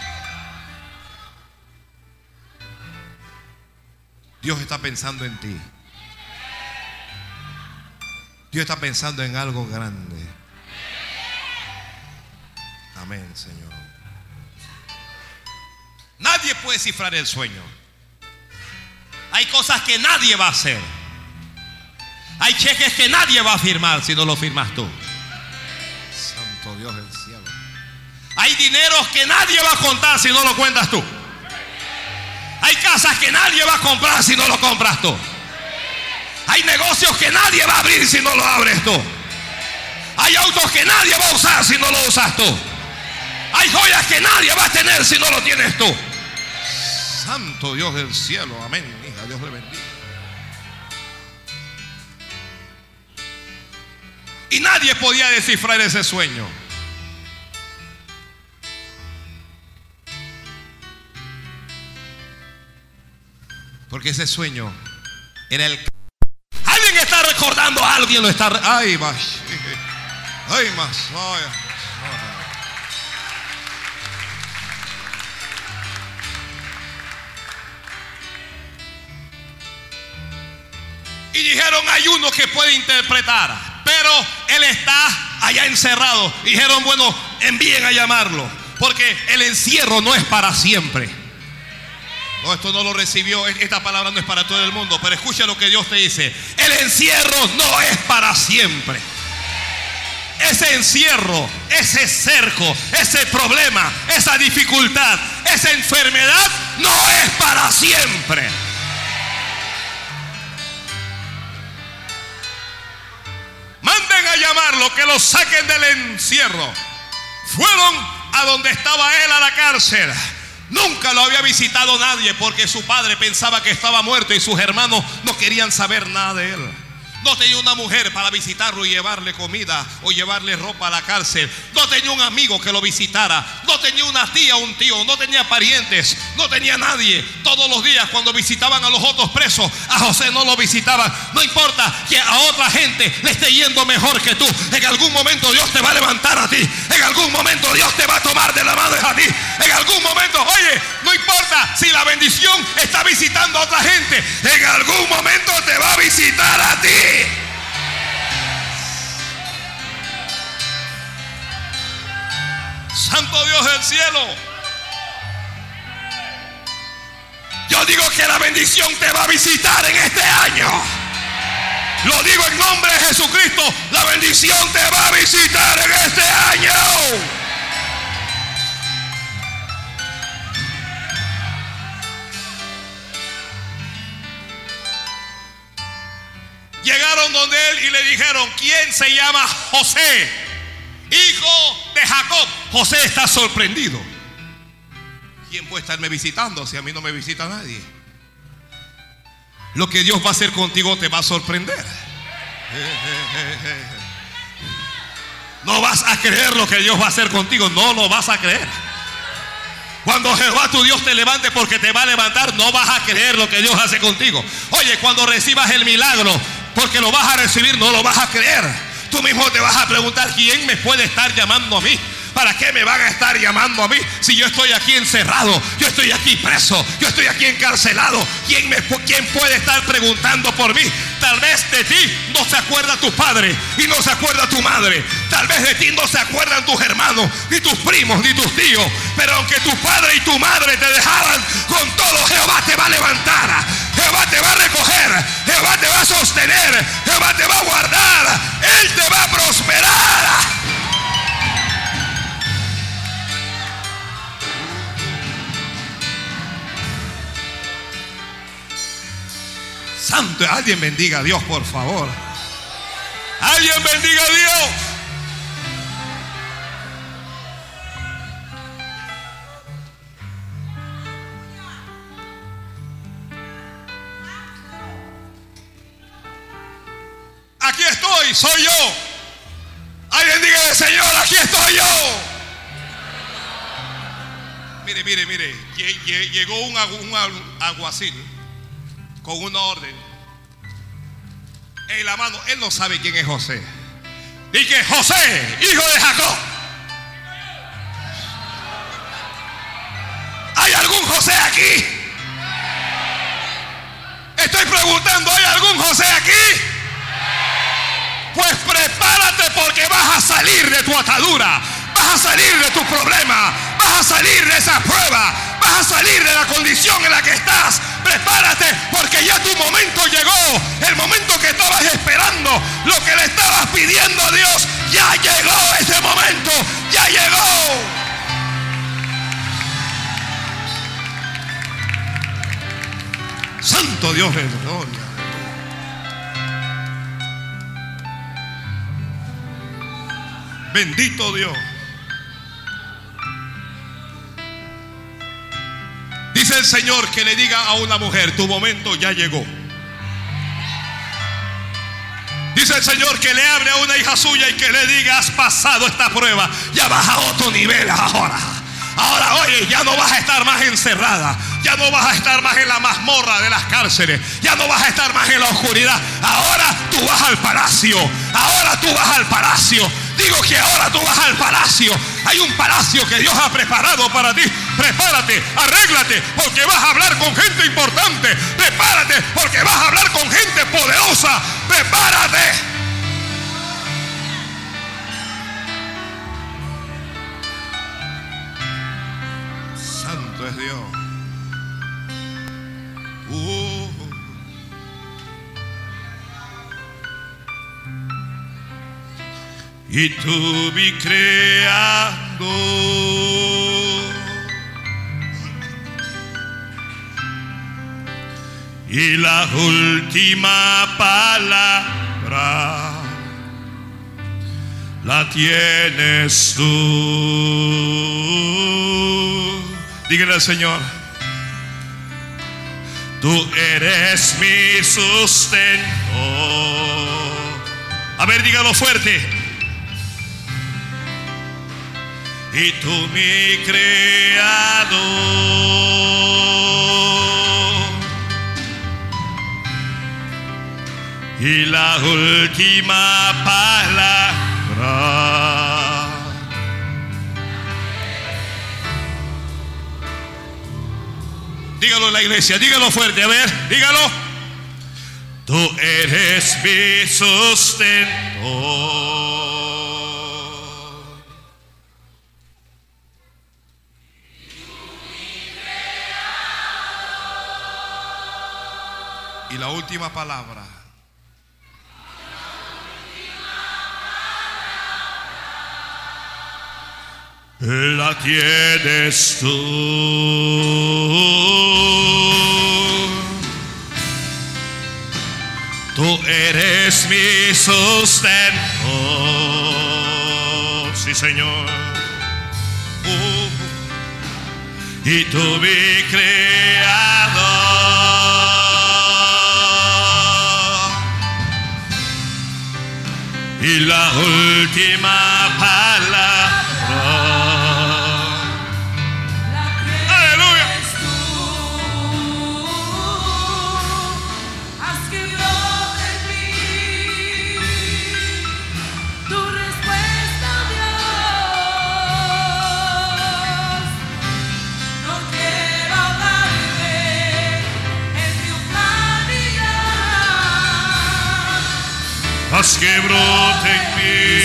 Dios está pensando en ti. Dios está pensando en algo grande. Amén, Señor. Nadie puede cifrar el sueño. Hay cosas que nadie va a hacer. Hay cheques que nadie va a firmar si no lo firmas tú. Santo Dios del cielo. Hay dineros que nadie va a contar si no lo cuentas tú. Hay casas que nadie va a comprar si no lo compras tú. Hay negocios que nadie va a abrir si no lo abres tú. Hay autos que nadie va a usar si no lo usas tú. Hay joyas que nadie va a tener si no lo tienes tú. Santo Dios del cielo, amén. Hija, Dios le bendiga. Y nadie podía descifrar ese sueño. Porque ese sueño era el... Alguien está recordando alguien, lo está... Ay, más. Ay, más. Y dijeron, hay uno que puede interpretar, pero él está allá encerrado. Dijeron, bueno, envíen a llamarlo, porque el encierro no es para siempre. No, esto no lo recibió, esta palabra no es para todo el mundo, pero escucha lo que Dios te dice. El encierro no es para siempre. Ese encierro, ese cerco, ese problema, esa dificultad, esa enfermedad no es para siempre. Manden a llamarlo, que lo saquen del encierro. Fueron a donde estaba él a la cárcel. Nunca lo había visitado nadie porque su padre pensaba que estaba muerto y sus hermanos no querían saber nada de él. No tenía una mujer para visitarlo y llevarle comida o llevarle ropa a la cárcel. No tenía un amigo que lo visitara. No tenía una tía o un tío. No tenía parientes. No tenía nadie. Todos los días cuando visitaban a los otros presos, a José no lo visitaban. No importa que a otra gente le esté yendo mejor que tú. En algún momento Dios te va a levantar a ti. En algún momento Dios te va a tomar de la mano a ti. En algún momento, oye, no importa si la bendición está visitando a otra gente. En algún momento te va a visitar a ti. Santo Dios del cielo. Yo digo que la bendición te va a visitar en este año. Lo digo en nombre de Jesucristo. La bendición te va a visitar en este año. Llegaron donde él y le dijeron, ¿quién se llama José? Hijo de Jacob. José está sorprendido. ¿Quién puede estarme visitando si a mí no me visita nadie? Lo que Dios va a hacer contigo te va a sorprender. No vas a creer lo que Dios va a hacer contigo, no lo vas a creer. Cuando Jehová tu Dios te levante porque te va a levantar, no vas a creer lo que Dios hace contigo. Oye, cuando recibas el milagro, porque lo vas a recibir, no lo vas a creer. Tú mismo te vas a preguntar quién me puede estar llamando a mí. ¿Para qué me van a estar llamando a mí si yo estoy aquí encerrado? Yo estoy aquí preso, yo estoy aquí encarcelado. ¿Quién, me, quién puede estar preguntando por mí? Tal vez de ti no se acuerda tu padre y no se acuerda tu madre. Tal vez de ti no se acuerdan tus hermanos, ni tus primos, ni tus tíos. Pero aunque tu padre y tu madre te dejaran, con todo Jehová te va a levantar. Jehová te va a recoger. Jehová te va a sostener. Jehová te va a guardar. Él te va a prosperar. Santo, alguien bendiga a Dios, por favor. Alguien bendiga a Dios. Aquí estoy, soy yo. Alguien diga al Señor, aquí estoy yo. Mire, mire, mire. lle- lle- Llegó un, agu- un con una orden en la mano. Él no sabe quién es José. Dije, José, hijo de Jacob. ¿Hay algún José aquí? Estoy preguntando, ¿hay algún José aquí? Pues prepárate porque vas a salir de tu atadura, vas a salir de tu problema, vas a salir de esa prueba, vas a salir de la condición en la que estás. Prepárate porque ya tu momento llegó, el momento que estabas esperando, lo que le estabas pidiendo a Dios, ya llegó ese momento, ya llegó. Santo Dios de gloria. Bendito Dios. El Señor que le diga a una mujer, tu momento ya llegó. Dice el Señor que le hable a una hija suya y que le diga, has pasado esta prueba, ya vas a otro nivel ahora. Ahora, oye, ya no vas a estar más encerrada, ya no vas a estar más en la mazmorra de las cárceles, ya no vas a estar más en la oscuridad. Ahora tú vas al palacio, ahora tú vas al palacio. Digo que ahora tú vas al palacio. Hay un palacio que Dios ha preparado para ti. Prepárate, arréglate, porque vas a hablar con gente importante. Prepárate, porque vas a hablar con gente poderosa. Prepárate. Santo es Dios. Uh. Y tú vi creando y la última palabra la tienes tú. Dígale al Señor, tú eres mi sustento. A ver, dígalo fuerte. Y tú mi creador. Y la última palabra. Dígalo en la iglesia, dígalo fuerte, a ver, dígalo. Tú eres mi sustento. Y la última palabra. La tienes tú. Tú eres mi sustento, sí Señor. Uh, y tú mi creador. Y la última. Que brote en mí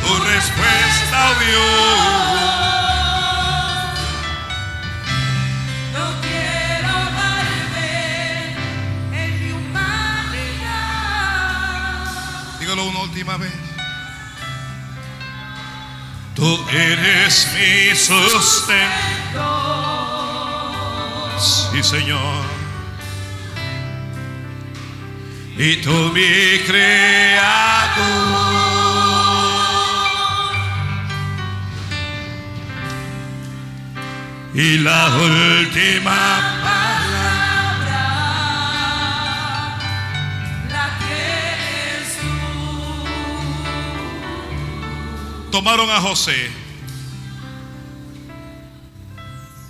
tu respuesta, oh Dios. No quiero ahogarme en mi humanidad. Dígalo una última vez. Tú eres mi sustento. Sí, Señor. Y tú mi creador. Y la última palabra la tú. tomaron a José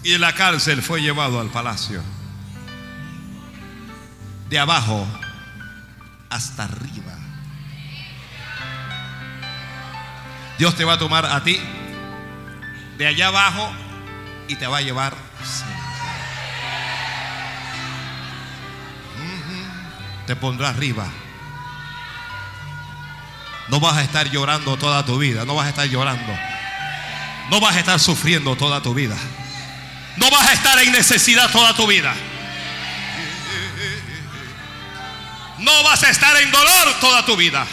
y en la cárcel fue llevado al palacio. De abajo Dios te va a tomar a ti de allá abajo y te va a llevar. Te pondrá arriba. No vas a estar llorando toda tu vida. No vas a estar llorando. No vas a estar sufriendo toda tu vida. No vas a estar en necesidad toda tu vida. No vas a estar en dolor toda tu vida.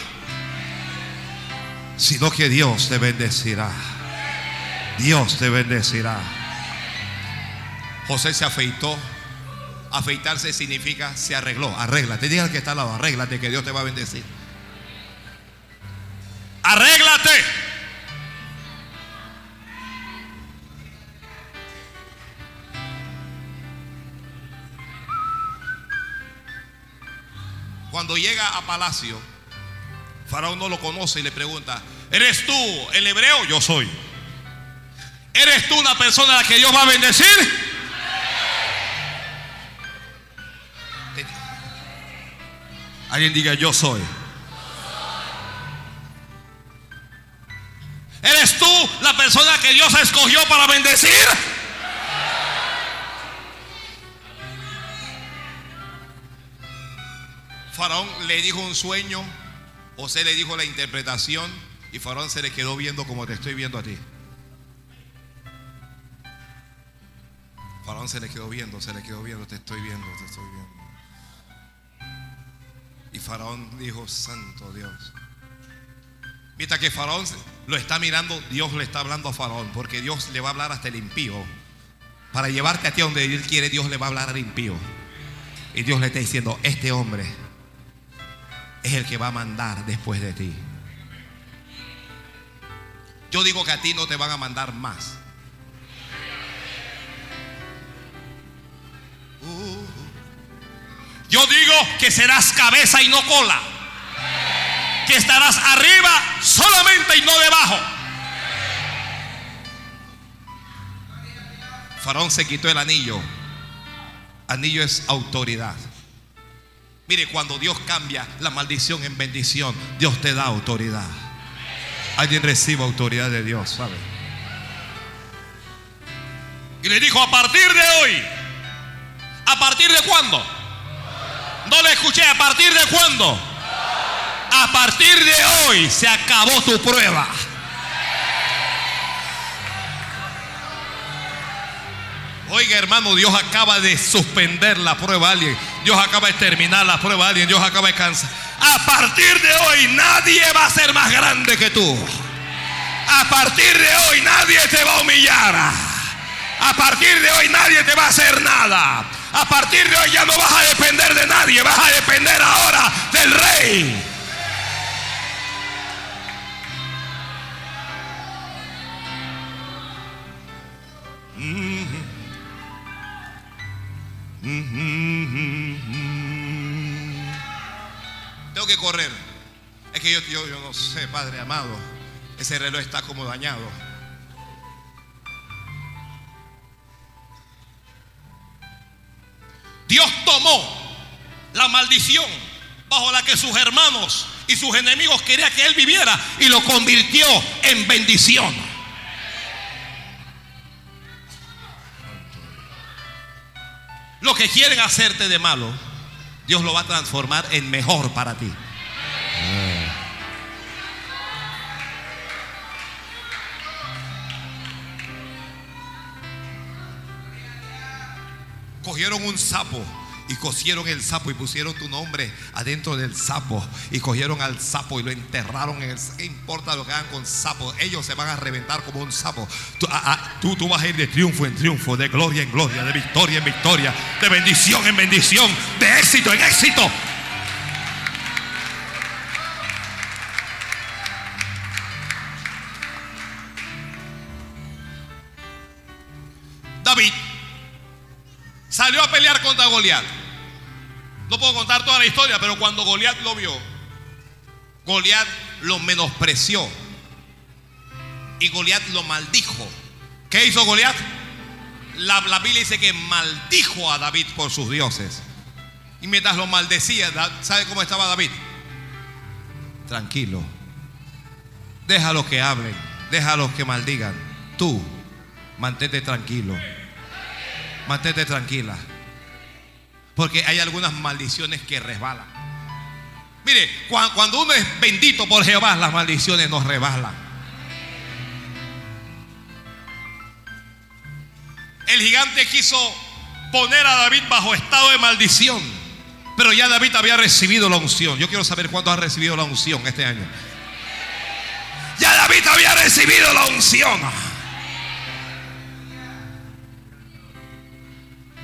Sino que Dios te bendecirá. Dios te bendecirá. José se afeitó. Afeitarse significa se arregló. Arréglate. Diga al que está al lado, arréglate que Dios te va a bendecir. Arréglate. Cuando llega a palacio, Faraón no lo conoce y le pregunta, ¿eres tú el hebreo? Yo soy. ¿Eres tú la persona a la que Dios va a bendecir? Alguien diga, yo soy. ¿Eres tú la persona que Dios escogió para bendecir? Faraón le dijo un sueño, José le dijo la interpretación y Faraón se le quedó viendo como te estoy viendo a ti. Faraón se le quedó viendo, se le quedó viendo, te estoy viendo, te estoy viendo. Y Faraón dijo, Santo Dios. Viste que Faraón lo está mirando, Dios le está hablando a Faraón, porque Dios le va a hablar hasta el impío. Para llevarte a ti donde Él quiere, Dios le va a hablar al impío. Y Dios le está diciendo, este hombre es el que va a mandar después de ti. Yo digo que a ti no te van a mandar más. Uh, Yo digo que serás cabeza y no cola. Que estarás arriba solamente y no debajo. Faraón se quitó el anillo. Anillo es autoridad. Mire, cuando Dios cambia la maldición en bendición, Dios te da autoridad. Alguien recibe autoridad de Dios, ¿sabe? Y le dijo, a partir de hoy, ¿a partir de cuándo? No le escuché, ¿a partir de cuándo? A partir de hoy se acabó tu prueba. Oiga, hermano, Dios acaba de suspender la prueba a alguien. Dios acaba de terminar la prueba a alguien. Dios acaba de cansar. A partir de hoy nadie va a ser más grande que tú. A partir de hoy nadie te va a humillar. A partir de hoy nadie te va a hacer nada. A partir de hoy ya no vas a depender de nadie, vas a depender ahora del rey. Tengo que correr. Es que yo, yo, yo no sé, Padre amado. Ese reloj está como dañado. Dios tomó la maldición bajo la que sus hermanos y sus enemigos querían que él viviera y lo convirtió en bendición. Lo que quieren hacerte de malo, Dios lo va a transformar en mejor para ti. Cogieron un sapo y cosieron el sapo y pusieron tu nombre adentro del sapo y cogieron al sapo y lo enterraron en el ¿Qué importa lo que hagan con sapo? Ellos se van a reventar como un sapo. Tú, a- a- tú, tú vas a ir de triunfo en triunfo, de gloria en gloria, de victoria en victoria, de bendición en bendición, de éxito en éxito. David salió a pelear contra Goliat. No puedo contar toda la historia, pero cuando Goliat lo vio, Goliat lo menospreció y Goliat lo maldijo. ¿Qué hizo Goliat? La, Biblia dice que maldijo a David por sus dioses. Y mientras lo maldecía, ¿sabe cómo estaba David? Tranquilo. Déjalos que hablen, déjalos que maldigan. Tú, mantente tranquilo. Mantente tranquila. Porque hay algunas maldiciones que resbalan. Mire, cua- cuando uno es bendito por Jehová, las maldiciones nos resbalan. el gigante quiso poner a David bajo estado de maldición. Pero ya David había recibido la unción. Yo quiero saber cuántos han recibido la unción este año. Ya David había recibido la unción.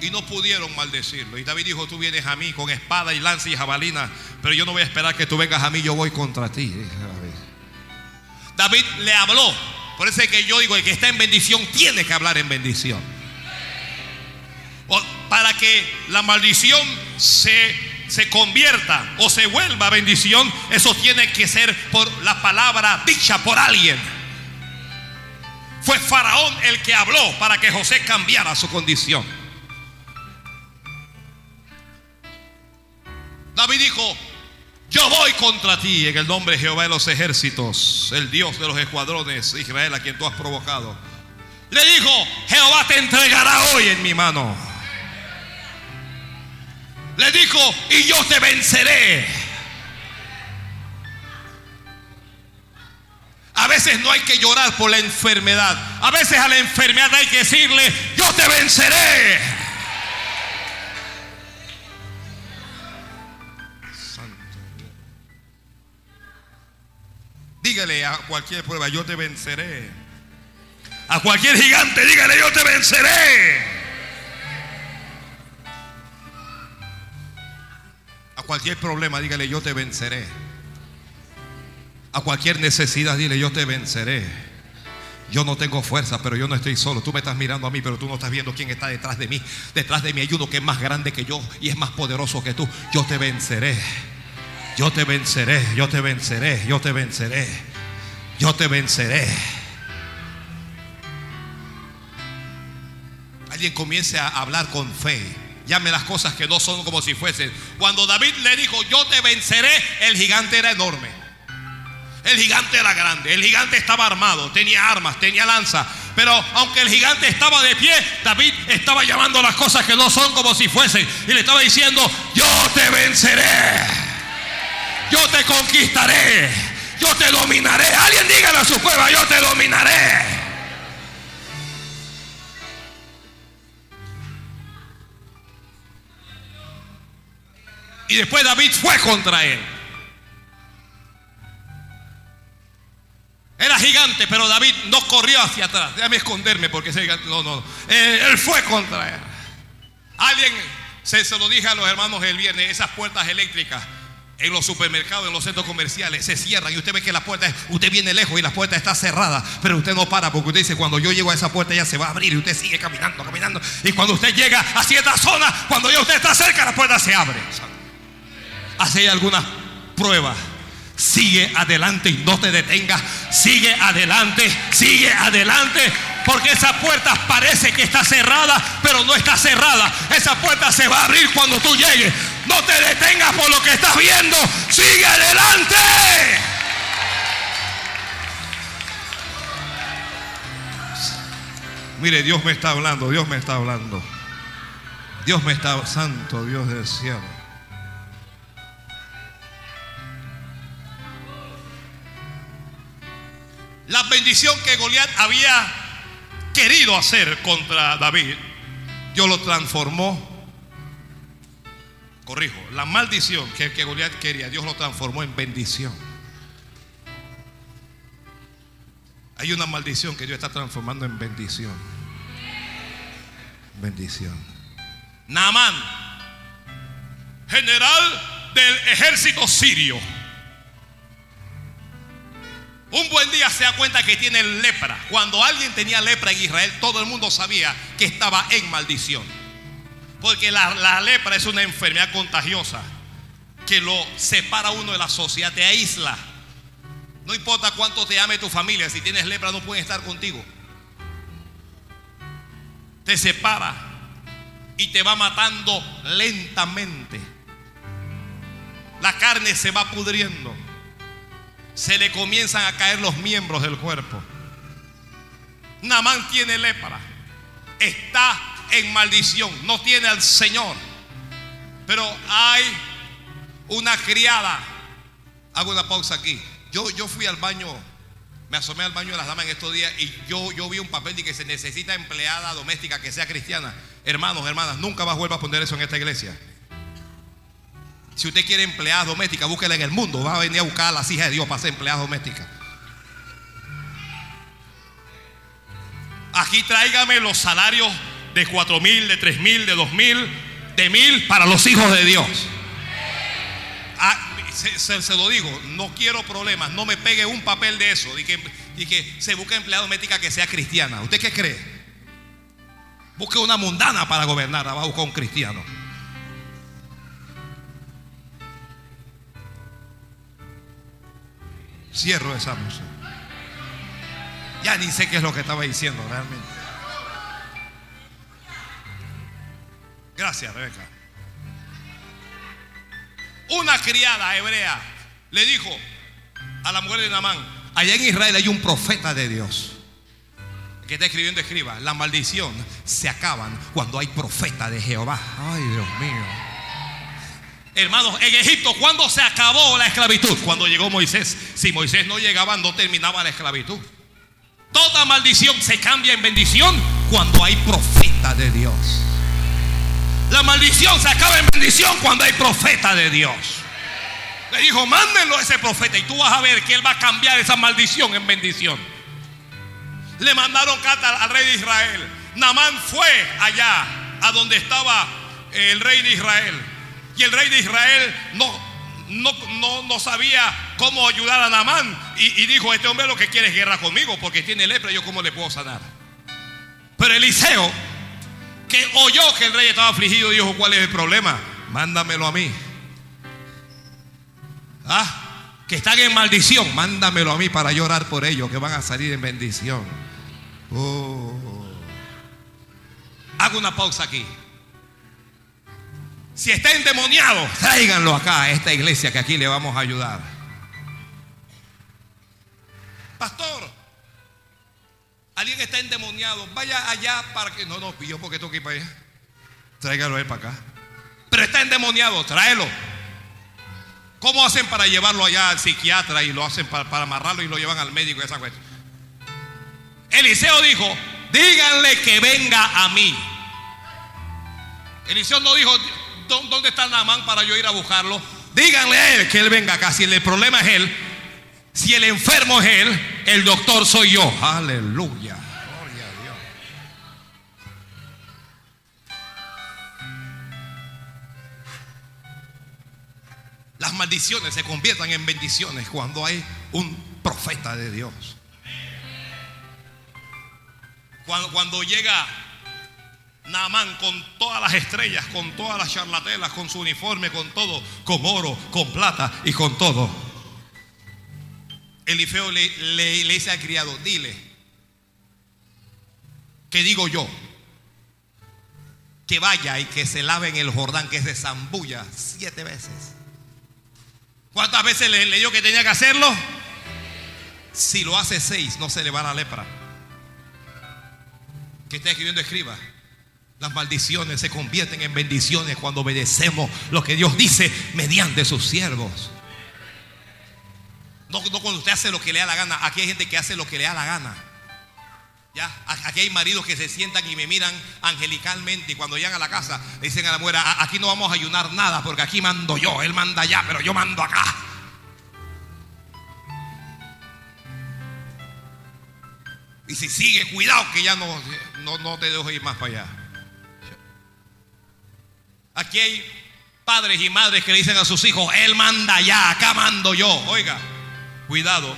Y no pudieron maldecirlo. Y David dijo, tú vienes a mí con espada y lanza y jabalina, pero yo no voy a esperar que tú vengas a mí, yo voy contra ti. David. Le habló. Por eso es que yo digo, el que está en bendición tiene que hablar en bendición. Para que la maldición se, se convierta o se vuelva bendición, eso tiene que ser por la palabra dicha por alguien. Fue Faraón el que habló para que José cambiara su condición. David dijo, yo voy contra ti en el nombre de Jehová de los ejércitos, el Dios de los escuadrones Israel a quien tú has provocado. Le dijo, Jehová te entregará hoy en mi mano. Le dijo, y yo te venceré. A veces no hay que llorar por la enfermedad. A veces a la enfermedad hay que decirle, yo te venceré. Dígale a cualquier prueba, yo te venceré. A cualquier gigante, dígale, yo te venceré. A cualquier problema, dígale, yo te venceré. A cualquier necesidad, dile, yo te venceré. Yo no tengo fuerza, pero yo no estoy solo. Tú me estás mirando a mí, pero tú no estás viendo quién está detrás de mí. Detrás de mí hay uno que es más grande que yo y es más poderoso que tú. Yo te venceré. Yo te venceré, yo te venceré, yo te venceré. Yo te venceré. Alguien comience a hablar con fe. Llame las cosas que no son como si fuesen. Cuando David le dijo, yo te venceré, el gigante era enorme. El gigante era grande, el gigante estaba armado, tenía armas, tenía lanza. Pero aunque el gigante estaba de pie, David estaba llamando las cosas que no son como si fuesen. Y le estaba diciendo, yo te venceré. Yo te conquistaré. Yo te dominaré. Alguien dígale a su cueva, yo te dominaré. Y después David fue contra él. Era gigante, pero David no corrió hacia atrás. Déjame esconderme porque ese gigante, no, no. Eh, él fue contra él. Alguien, se, se lo dije a los hermanos el viernes, esas puertas eléctricas en los supermercados, en los centros comerciales, se cierran y usted ve que la puerta, usted viene lejos y la puerta está cerrada, pero usted no para porque usted dice, cuando yo llego a esa puerta ya se va a abrir y usted sigue caminando, caminando. Y cuando usted llega a cierta zona, cuando ya usted está cerca, la puerta se abre. Hace algunas pruebas. Sigue adelante y no te detengas. Sigue adelante, sigue adelante. Porque esa puerta parece que está cerrada, pero no está cerrada. Esa puerta se va a abrir cuando tú llegues. No te detengas por lo que estás viendo. Sigue adelante. Mire, Dios me está hablando, Dios me está hablando. Dios me está, santo Dios del cielo. La bendición que Goliat había querido hacer contra David, Dios lo transformó. Corrijo, la maldición que, que Goliat quería, Dios lo transformó en bendición. Hay una maldición que Dios está transformando en bendición. Bendición. Naamán, general del ejército sirio. Un buen día se da cuenta que tiene lepra. Cuando alguien tenía lepra en Israel, todo el mundo sabía que estaba en maldición. Porque la, la lepra es una enfermedad contagiosa que lo separa uno de la sociedad, te aísla. No importa cuánto te ame tu familia, si tienes lepra no pueden estar contigo. Te separa y te va matando lentamente. La carne se va pudriendo se le comienzan a caer los miembros del cuerpo. Namán tiene lepra, está en maldición, no tiene al Señor. Pero hay una criada. Hago una pausa aquí. Yo, yo fui al baño, me asomé al baño de las damas en estos días y yo, yo vi un papel de que se necesita empleada doméstica que sea cristiana. Hermanos, hermanas, nunca más vuelva a poner eso en esta iglesia. Si usted quiere empleada doméstica, búsquela en el mundo. Va a venir a buscar a las hijas de Dios para ser empleada doméstica. Aquí tráigame los salarios de cuatro mil, de tres mil, de dos mil, de mil para los hijos de Dios. Ah, se, lo digo, no quiero problemas, no me pegue un papel de eso y que, se busque empleado médica que sea cristiana. ¿Usted qué cree? Busque una mundana para gobernar, abajo con un cristiano. Cierro esa música. Ya ni sé qué es lo que estaba diciendo realmente. Gracias, Rebeca. Una criada hebrea le dijo a la mujer de Namán, allá en Israel hay un profeta de Dios. El que está escribiendo, escriba, la maldición se acaban cuando hay profeta de Jehová. Ay, Dios mío. Hermanos, en Egipto, ¿cuándo se acabó la esclavitud? Cuando llegó Moisés. Si Moisés no llegaba, no terminaba la esclavitud. Toda maldición se cambia en bendición cuando hay profeta de Dios. La maldición se acaba en bendición cuando hay profeta de Dios. Le dijo, mándenlo a ese profeta y tú vas a ver que él va a cambiar esa maldición en bendición. Le mandaron carta al rey de Israel. Namán fue allá a donde estaba el rey de Israel. Y el rey de Israel no, no, no, no sabía cómo ayudar a Namán. Y, y dijo, este hombre lo que quiere es guerra conmigo porque tiene lepra, yo cómo le puedo sanar. Pero Eliseo, que oyó que el rey estaba afligido, dijo, ¿cuál es el problema? Mándamelo a mí. Ah, que están en maldición, mándamelo a mí para llorar por ellos, que van a salir en bendición. Oh. Hago una pausa aquí. Si está endemoniado, tráiganlo acá a esta iglesia que aquí le vamos a ayudar. Pastor, alguien está endemoniado, vaya allá para que. No, no, yo porque tengo que para allá. Tráigalo él para acá. Pero está endemoniado, tráelo. ¿Cómo hacen para llevarlo allá al psiquiatra y lo hacen para, para amarrarlo y lo llevan al médico y esa cuestión? Eliseo dijo, díganle que venga a mí. Eliseo no dijo, "¿Dó- ¿dónde está Naamán para yo ir a buscarlo? Díganle a él que él venga acá. Si el problema es él, si el enfermo es él, el doctor soy yo. Aleluya. Gloria a Dios. Las maldiciones se conviertan en bendiciones cuando hay un profeta de Dios. Cuando, cuando llega Naamán con todas las estrellas, con todas las charlatelas, con su uniforme, con todo, con oro, con plata y con todo. Elifeo le, le, le dice al criado, dile, que digo yo, que vaya y que se lave en el Jordán, que se zambulla siete veces. ¿Cuántas veces le leyó que tenía que hacerlo? Si lo hace seis, no se le va la lepra. Que está escribiendo, escriba. Las maldiciones se convierten en bendiciones cuando obedecemos lo que Dios dice mediante sus siervos. No, cuando usted hace lo que le da la gana. Aquí hay gente que hace lo que le da la gana. Ya, aquí hay maridos que se sientan y me miran angelicalmente y cuando llegan a la casa le dicen a la mujer, "A- aquí no vamos a ayunar nada porque aquí mando yo, él manda allá, pero yo mando acá. Y si sigue, cuidado que ya no, no, no te dejo ir más para allá. Aquí hay padres y madres que le dicen a sus hijos, Él manda allá, acá mando yo. Oiga, cuidado.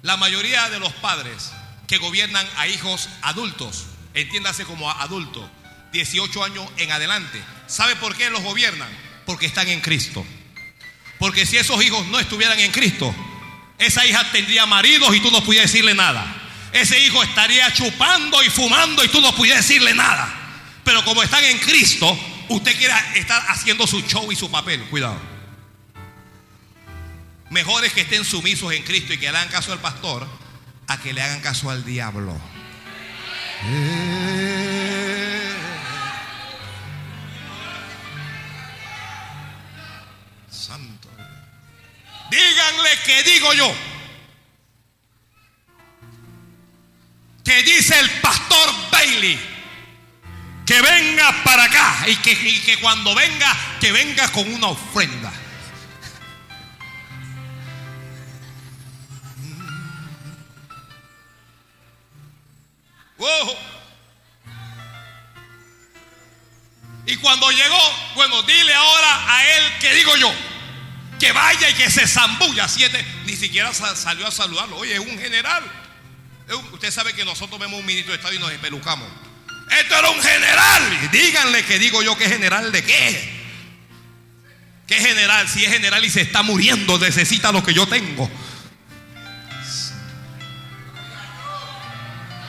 La mayoría de los padres que gobiernan a hijos adultos, entiéndase como adultos, 18 años en adelante, ¿sabe por qué los gobiernan? Porque están en Cristo. Porque si esos hijos no estuvieran en Cristo, esa hija tendría maridos y tú no pudieras decirle nada. Ese hijo estaría chupando y fumando y tú no pudieras decirle nada. Pero como están en Cristo, usted quiere estar haciendo su show y su papel. Cuidado. Mejor es que estén sumisos en Cristo y que le hagan caso al pastor a que le hagan caso al diablo. Santo. Díganle que digo yo. Que dice el pastor Bailey. Que venga para acá. Y que, y que cuando venga, que venga con una ofrenda. Y cuando llegó, bueno, dile ahora a él que digo yo, que vaya y que se zambulla siete. Ni siquiera sa- salió a saludarlo. Oye, es un general. Usted sabe que nosotros vemos un ministro de Estado y nos espelucamos. Esto era un general. Díganle que digo yo que general de qué. ¿Qué general? Si es general y se está muriendo, necesita lo que yo tengo.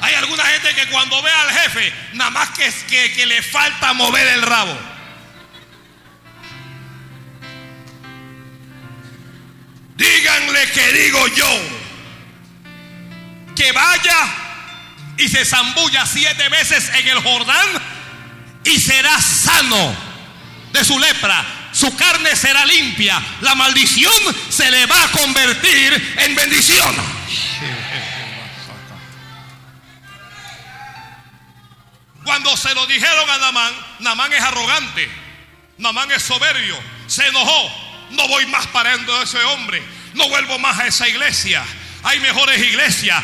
Hay alguna gente que cuando ve al jefe, nada más que, que, que le falta mover el rabo. Díganle que digo yo que vaya y se zambulla siete veces en el Jordán y será sano de su lepra. Su carne será limpia. La maldición se le va a convertir en bendición. Cuando se lo dijeron a Namán, Namán es arrogante, Namán es soberbio, se enojó. No voy más para ese hombre, no vuelvo más a esa iglesia. Hay mejores iglesias,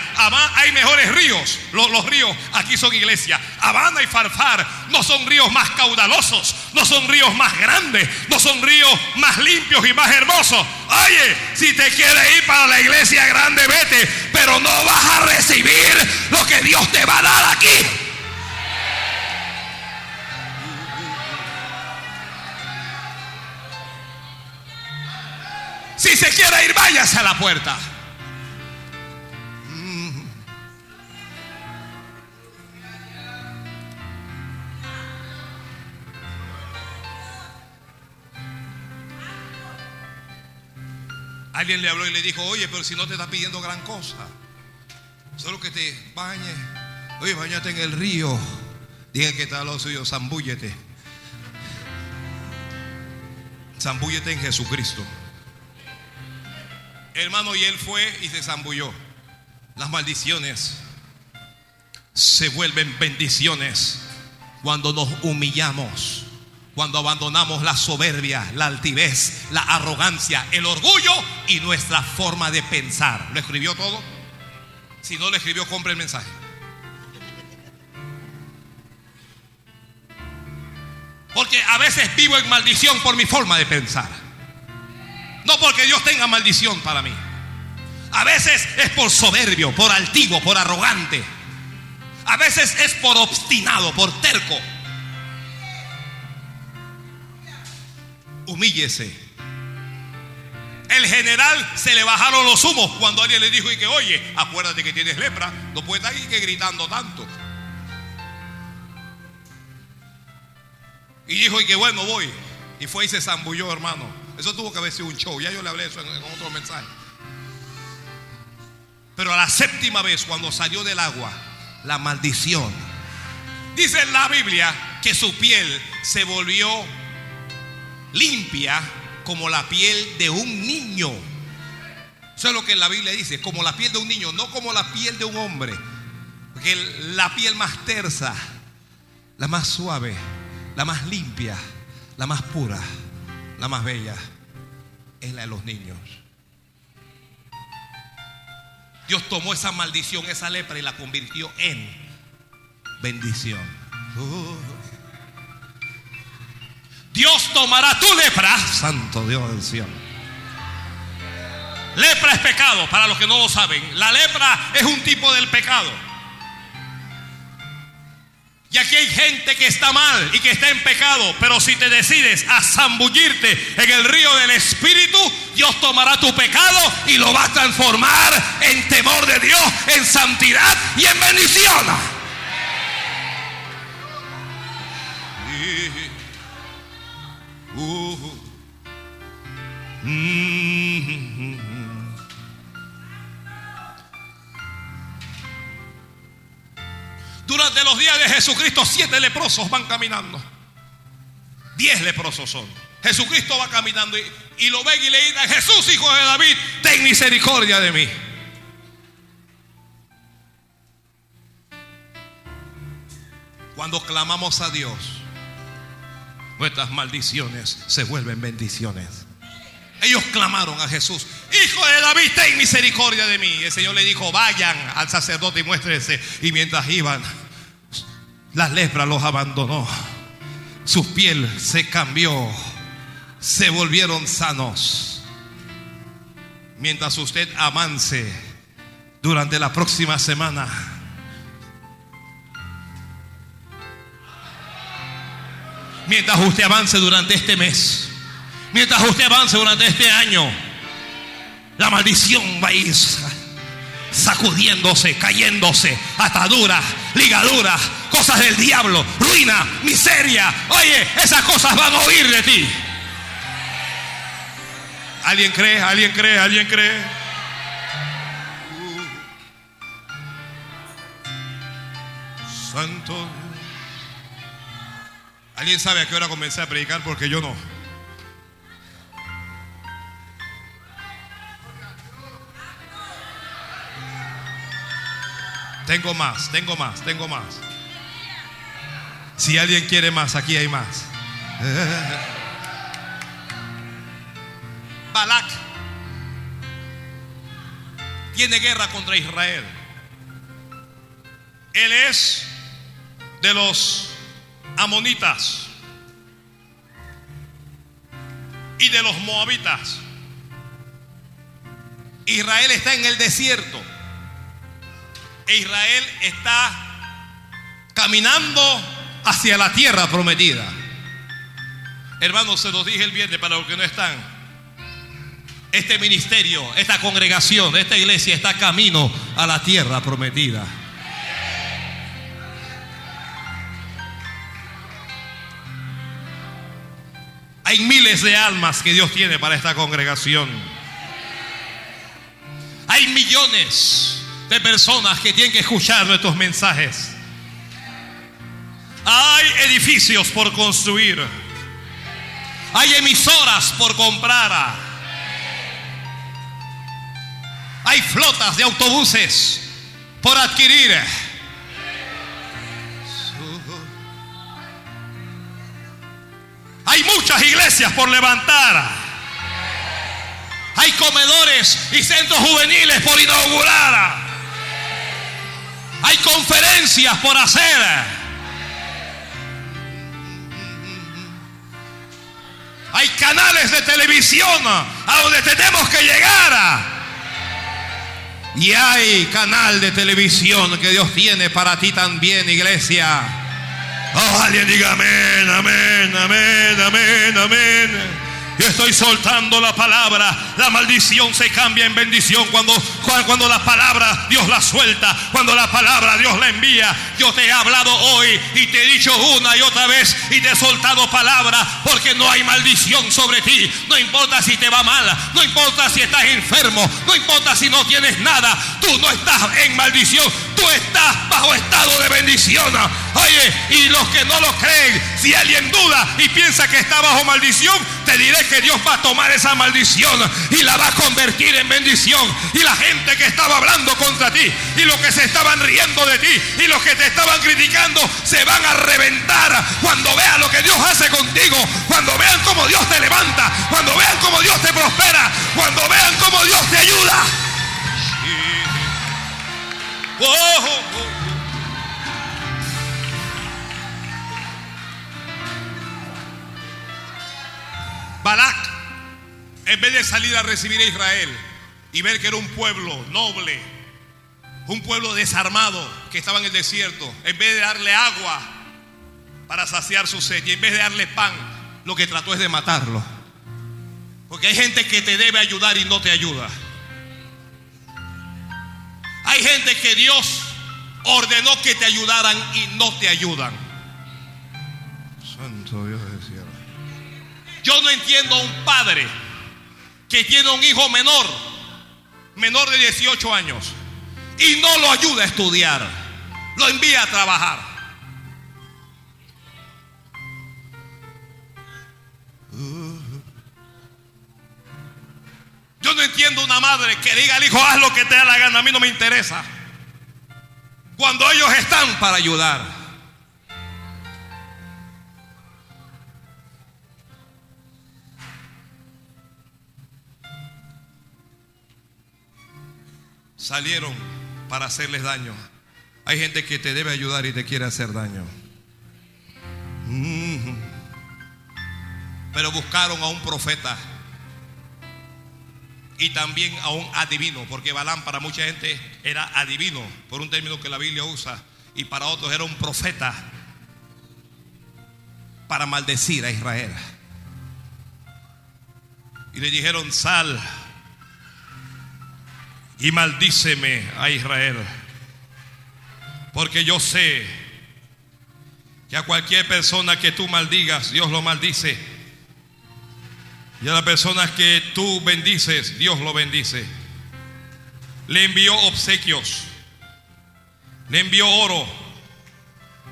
hay mejores ríos. Los, los ríos aquí son iglesias. Habana y Farfar no son ríos más caudalosos, no son ríos más grandes, no son ríos más limpios y más hermosos. Oye, si te quieres ir para la iglesia grande, vete, pero no vas a recibir lo que Dios te va a dar aquí. Si se quiere ir, váyase a la puerta. Alguien le habló y le dijo, oye, pero si no te está pidiendo gran cosa, solo que te bañes. Oye, bañate en el río. Diga que está lo suyo, zambúllete. Zambúllete en Jesucristo. Hermano, y él fue y se zambulló. Las maldiciones se vuelven bendiciones cuando nos humillamos, cuando abandonamos la soberbia, la altivez, la arrogancia, el orgullo y nuestra forma de pensar. ¿Lo escribió todo? Si no lo escribió, compre el mensaje. Porque a veces vivo en maldición por mi forma de pensar. No porque Dios tenga maldición para mí. A veces es por soberbio, por altivo, por arrogante. A veces es por obstinado, por terco. Humíllese. El general se le bajaron los humos cuando alguien le dijo y que, oye, acuérdate que tienes lepra, no puedes estar gritando tanto. Y dijo y que bueno, voy. Y fue y se zambulló, hermano. Eso tuvo que haber sido un show. Ya yo le hablé eso en, en otro mensaje. Pero a la séptima vez, cuando salió del agua, la maldición. Dice en la Biblia que su piel se volvió limpia como la piel de un niño. Eso es lo que la Biblia dice, como la piel de un niño, no como la piel de un hombre. Porque la piel más tersa, la más suave, la más limpia, la más pura, la más bella, es la de los niños. Dios tomó esa maldición, esa lepra y la convirtió en bendición. Uh. Dios tomará tu lepra, santo Dios del cielo. Lepra es pecado, para los que no lo saben. La lepra es un tipo del pecado. Y aquí hay gente que está mal y que está en pecado, pero si te decides a zambullirte en el río del Espíritu, Dios tomará tu pecado y lo va a transformar en temor de Dios, en santidad y en bendición. Mm. Durante los días de Jesucristo, siete leprosos van caminando. Diez leprosos son. Jesucristo va caminando y, y lo ven y le dicen, Jesús, hijo de David, ten misericordia de mí. Cuando clamamos a Dios, nuestras maldiciones se vuelven bendiciones. Ellos clamaron a Jesús, Hijo de David, ten misericordia de mí. El Señor le dijo, vayan al sacerdote y muéstrense. Y mientras iban, la lepra los abandonó. su piel se cambió, se volvieron sanos. Mientras usted avance durante la próxima semana, mientras usted avance durante este mes, mientras usted avance durante este año, la maldición va a ir sacudiéndose, cayéndose, ataduras, ligaduras, cosas del diablo, ruina, miseria. Oye, esas cosas van a oír de ti. ¿Alguien cree? ¿Alguien cree? ¿Alguien cree? Santo. ¿Alguien sabe a qué hora comencé a predicar? Porque yo no. Tengo más, tengo más, tengo más. Si alguien quiere más, aquí hay más. Balak tiene guerra contra Israel. Él es de los amonitas y de los moabitas. Israel está en el desierto. E Israel está caminando hacia la tierra prometida. Hermanos, se los dije el viernes para los que no están. Este ministerio, esta congregación, esta iglesia está camino a la tierra prometida. Hay miles de almas que Dios tiene para esta congregación. Hay millones de personas que tienen que escuchar nuestros mensajes. Hay edificios por construir. Hay emisoras por comprar. Hay flotas de autobuses por adquirir. Hay muchas iglesias por levantar. Hay comedores y centros juveniles por inaugurar. Hay conferencias por hacer. Hay canales de televisión a donde tenemos que llegar. Y hay canal de televisión que Dios tiene para ti también, iglesia. Oh, alguien diga amén, amén, amén, amén, amén. Yo estoy soltando la palabra. La maldición se cambia en bendición cuando, cuando, la palabra Dios la suelta. Cuando la palabra Dios la envía. Yo te he hablado hoy y te he dicho una y otra vez y te he soltado palabra porque no hay maldición sobre ti. No importa si te va mal. No importa si estás enfermo. No importa si no tienes nada. Tú no estás en maldición. Tú estás bajo estado de bendición. Oye, y los que no lo creen, si alguien duda y piensa que está bajo maldición, te diré que Dios va a tomar esa maldición y la va a convertir en bendición. Y la gente que estaba hablando contra ti y los que se estaban riendo de ti y los que te estaban criticando se van a reventar cuando vean lo que Dios hace contigo, cuando vean cómo Dios te levanta, cuando vean cómo Dios te prospera, cuando vean cómo Dios te ayuda. Oh, oh, oh. Balak, en vez de salir a recibir a Israel y ver que era un pueblo noble, un pueblo desarmado que estaba en el desierto, en vez de darle agua para saciar su sed y en vez de darle pan, lo que trató es de matarlo. Porque hay gente que te debe ayudar y no te ayuda. Hay gente que Dios ordenó que te ayudaran y no te ayudan. Santo Dios. Yo no entiendo a un padre que tiene un hijo menor, menor de 18 años, y no lo ayuda a estudiar, lo envía a trabajar. Yo no entiendo una madre que diga al hijo, haz lo que te da la gana, a mí no me interesa. Cuando ellos están para ayudar. Salieron para hacerles daño. Hay gente que te debe ayudar y te quiere hacer daño. Pero buscaron a un profeta y también a un adivino, porque Balaam para mucha gente era adivino, por un término que la Biblia usa, y para otros era un profeta para maldecir a Israel. Y le dijeron, sal y maldíceme a Israel, porque yo sé que a cualquier persona que tú maldigas, Dios lo maldice. Y a las personas que tú bendices, Dios lo bendice. Le envió obsequios, le envió oro,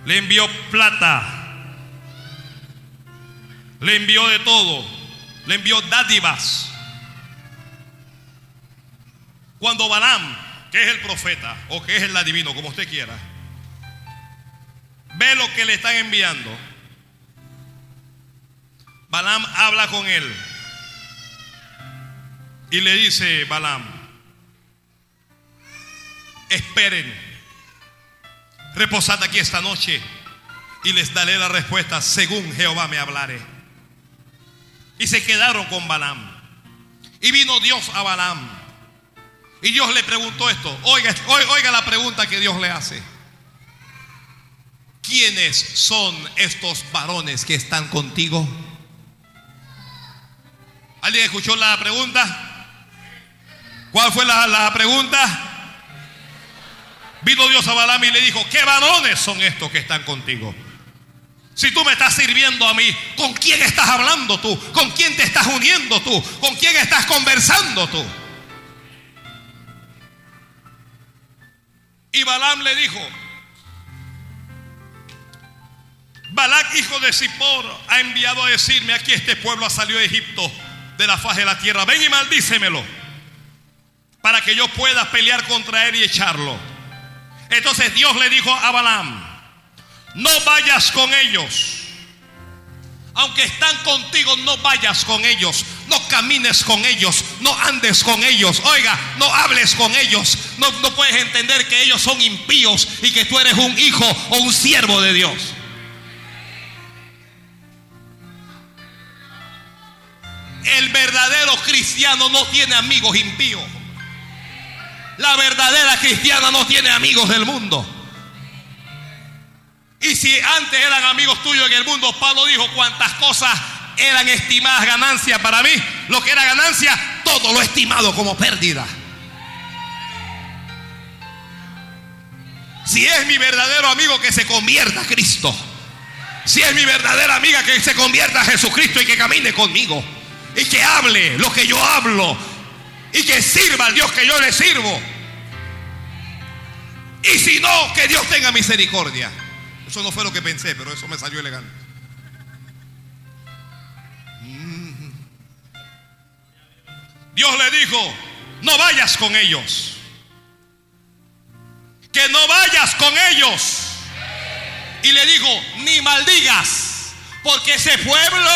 le envió plata, le envió de todo, le envió dádivas. Cuando Balaam, que es el profeta o que es el adivino, como usted quiera, ve lo que le están enviando, Balaam habla con él y le dice Balaam, esperen, reposad aquí esta noche y les daré la respuesta según Jehová me hablare. Y se quedaron con Balaam. Y vino Dios a Balaam. Y Dios le preguntó esto. Oiga, oiga la pregunta que Dios le hace. ¿Quiénes son estos varones que están contigo? ¿Alguien escuchó la pregunta? ¿Cuál fue la, la, pregunta? Vino Dios a Balaam y le dijo, ¿qué varones son estos que están contigo? Si tú me estás sirviendo a mí, ¿con quién estás hablando tú? ¿Con quién te estás uniendo tú? ¿Con quién estás conversando tú? Y Balaam le dijo, Balac, hijo de Zippor, ha enviado a decirme, aquí este pueblo ha salido de Egipto, de la faz de la tierra. Ven y maldícemelo, para que yo pueda pelear contra él y echarlo. Entonces Dios le dijo a Balaam, no vayas con ellos. Aunque están contigo, no vayas con ellos. No camines con ellos. No andes con ellos. Oiga, no hables con ellos. No, no puedes entender que ellos son impíos y que tú eres un hijo o un siervo de Dios. El verdadero cristiano no tiene amigos impíos. La verdadera cristiana no tiene amigos del mundo. Y si antes eran amigos tuyos en el mundo, Pablo dijo cuántas cosas eran estimadas ganancias para mí. Lo que era ganancia, todo lo estimado como pérdida. Si es mi verdadero amigo que se convierta a Cristo. Si es mi verdadera amiga que se convierta a Jesucristo y que camine conmigo. Y que hable lo que yo hablo. Y que sirva al Dios que yo le sirvo. Y si no, que Dios tenga misericordia. Eso no fue lo que pensé, pero eso me salió elegante. Mm. Dios le dijo, no vayas con ellos. Que no vayas con ellos. Y le dijo, ni maldigas, porque ese pueblo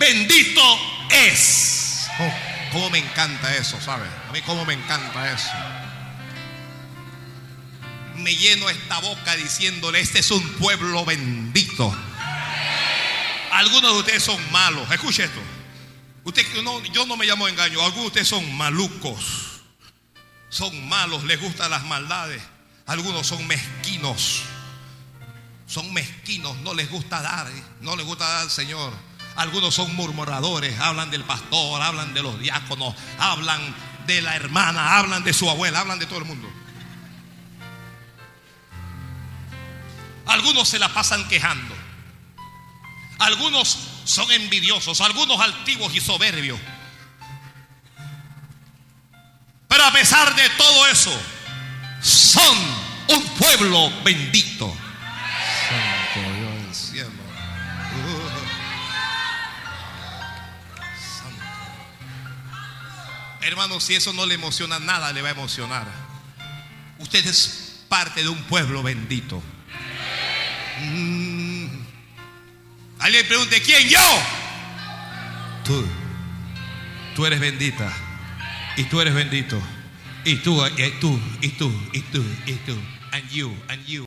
bendito es. Oh, cómo me encanta eso, ¿sabe? A mí cómo me encanta eso me lleno esta boca diciéndole, este es un pueblo bendito. Algunos de ustedes son malos. Escuche esto. Yo no me llamo engaño. Algunos de ustedes son malucos. Son malos, les gustan las maldades. Algunos son mezquinos. Son mezquinos, no les gusta dar. No les gusta dar al Señor. Algunos son murmuradores. Hablan del pastor, hablan de los diáconos, hablan de la hermana, hablan de su abuela, hablan de todo el mundo. Algunos se la pasan quejando. Algunos son envidiosos, algunos altivos y soberbios. Pero a pesar de todo eso, son un pueblo bendito. Santo Dios del cielo. Santo. Hermano, si eso no le emociona, nada le va a emocionar. Usted es parte de un pueblo bendito. Mm. Alguien pregunte, ¿quién? Yo. Tú. Tú eres bendita. Y tú eres bendito. Y tú, y tú, y tú, y tú, y tú. And you, and you.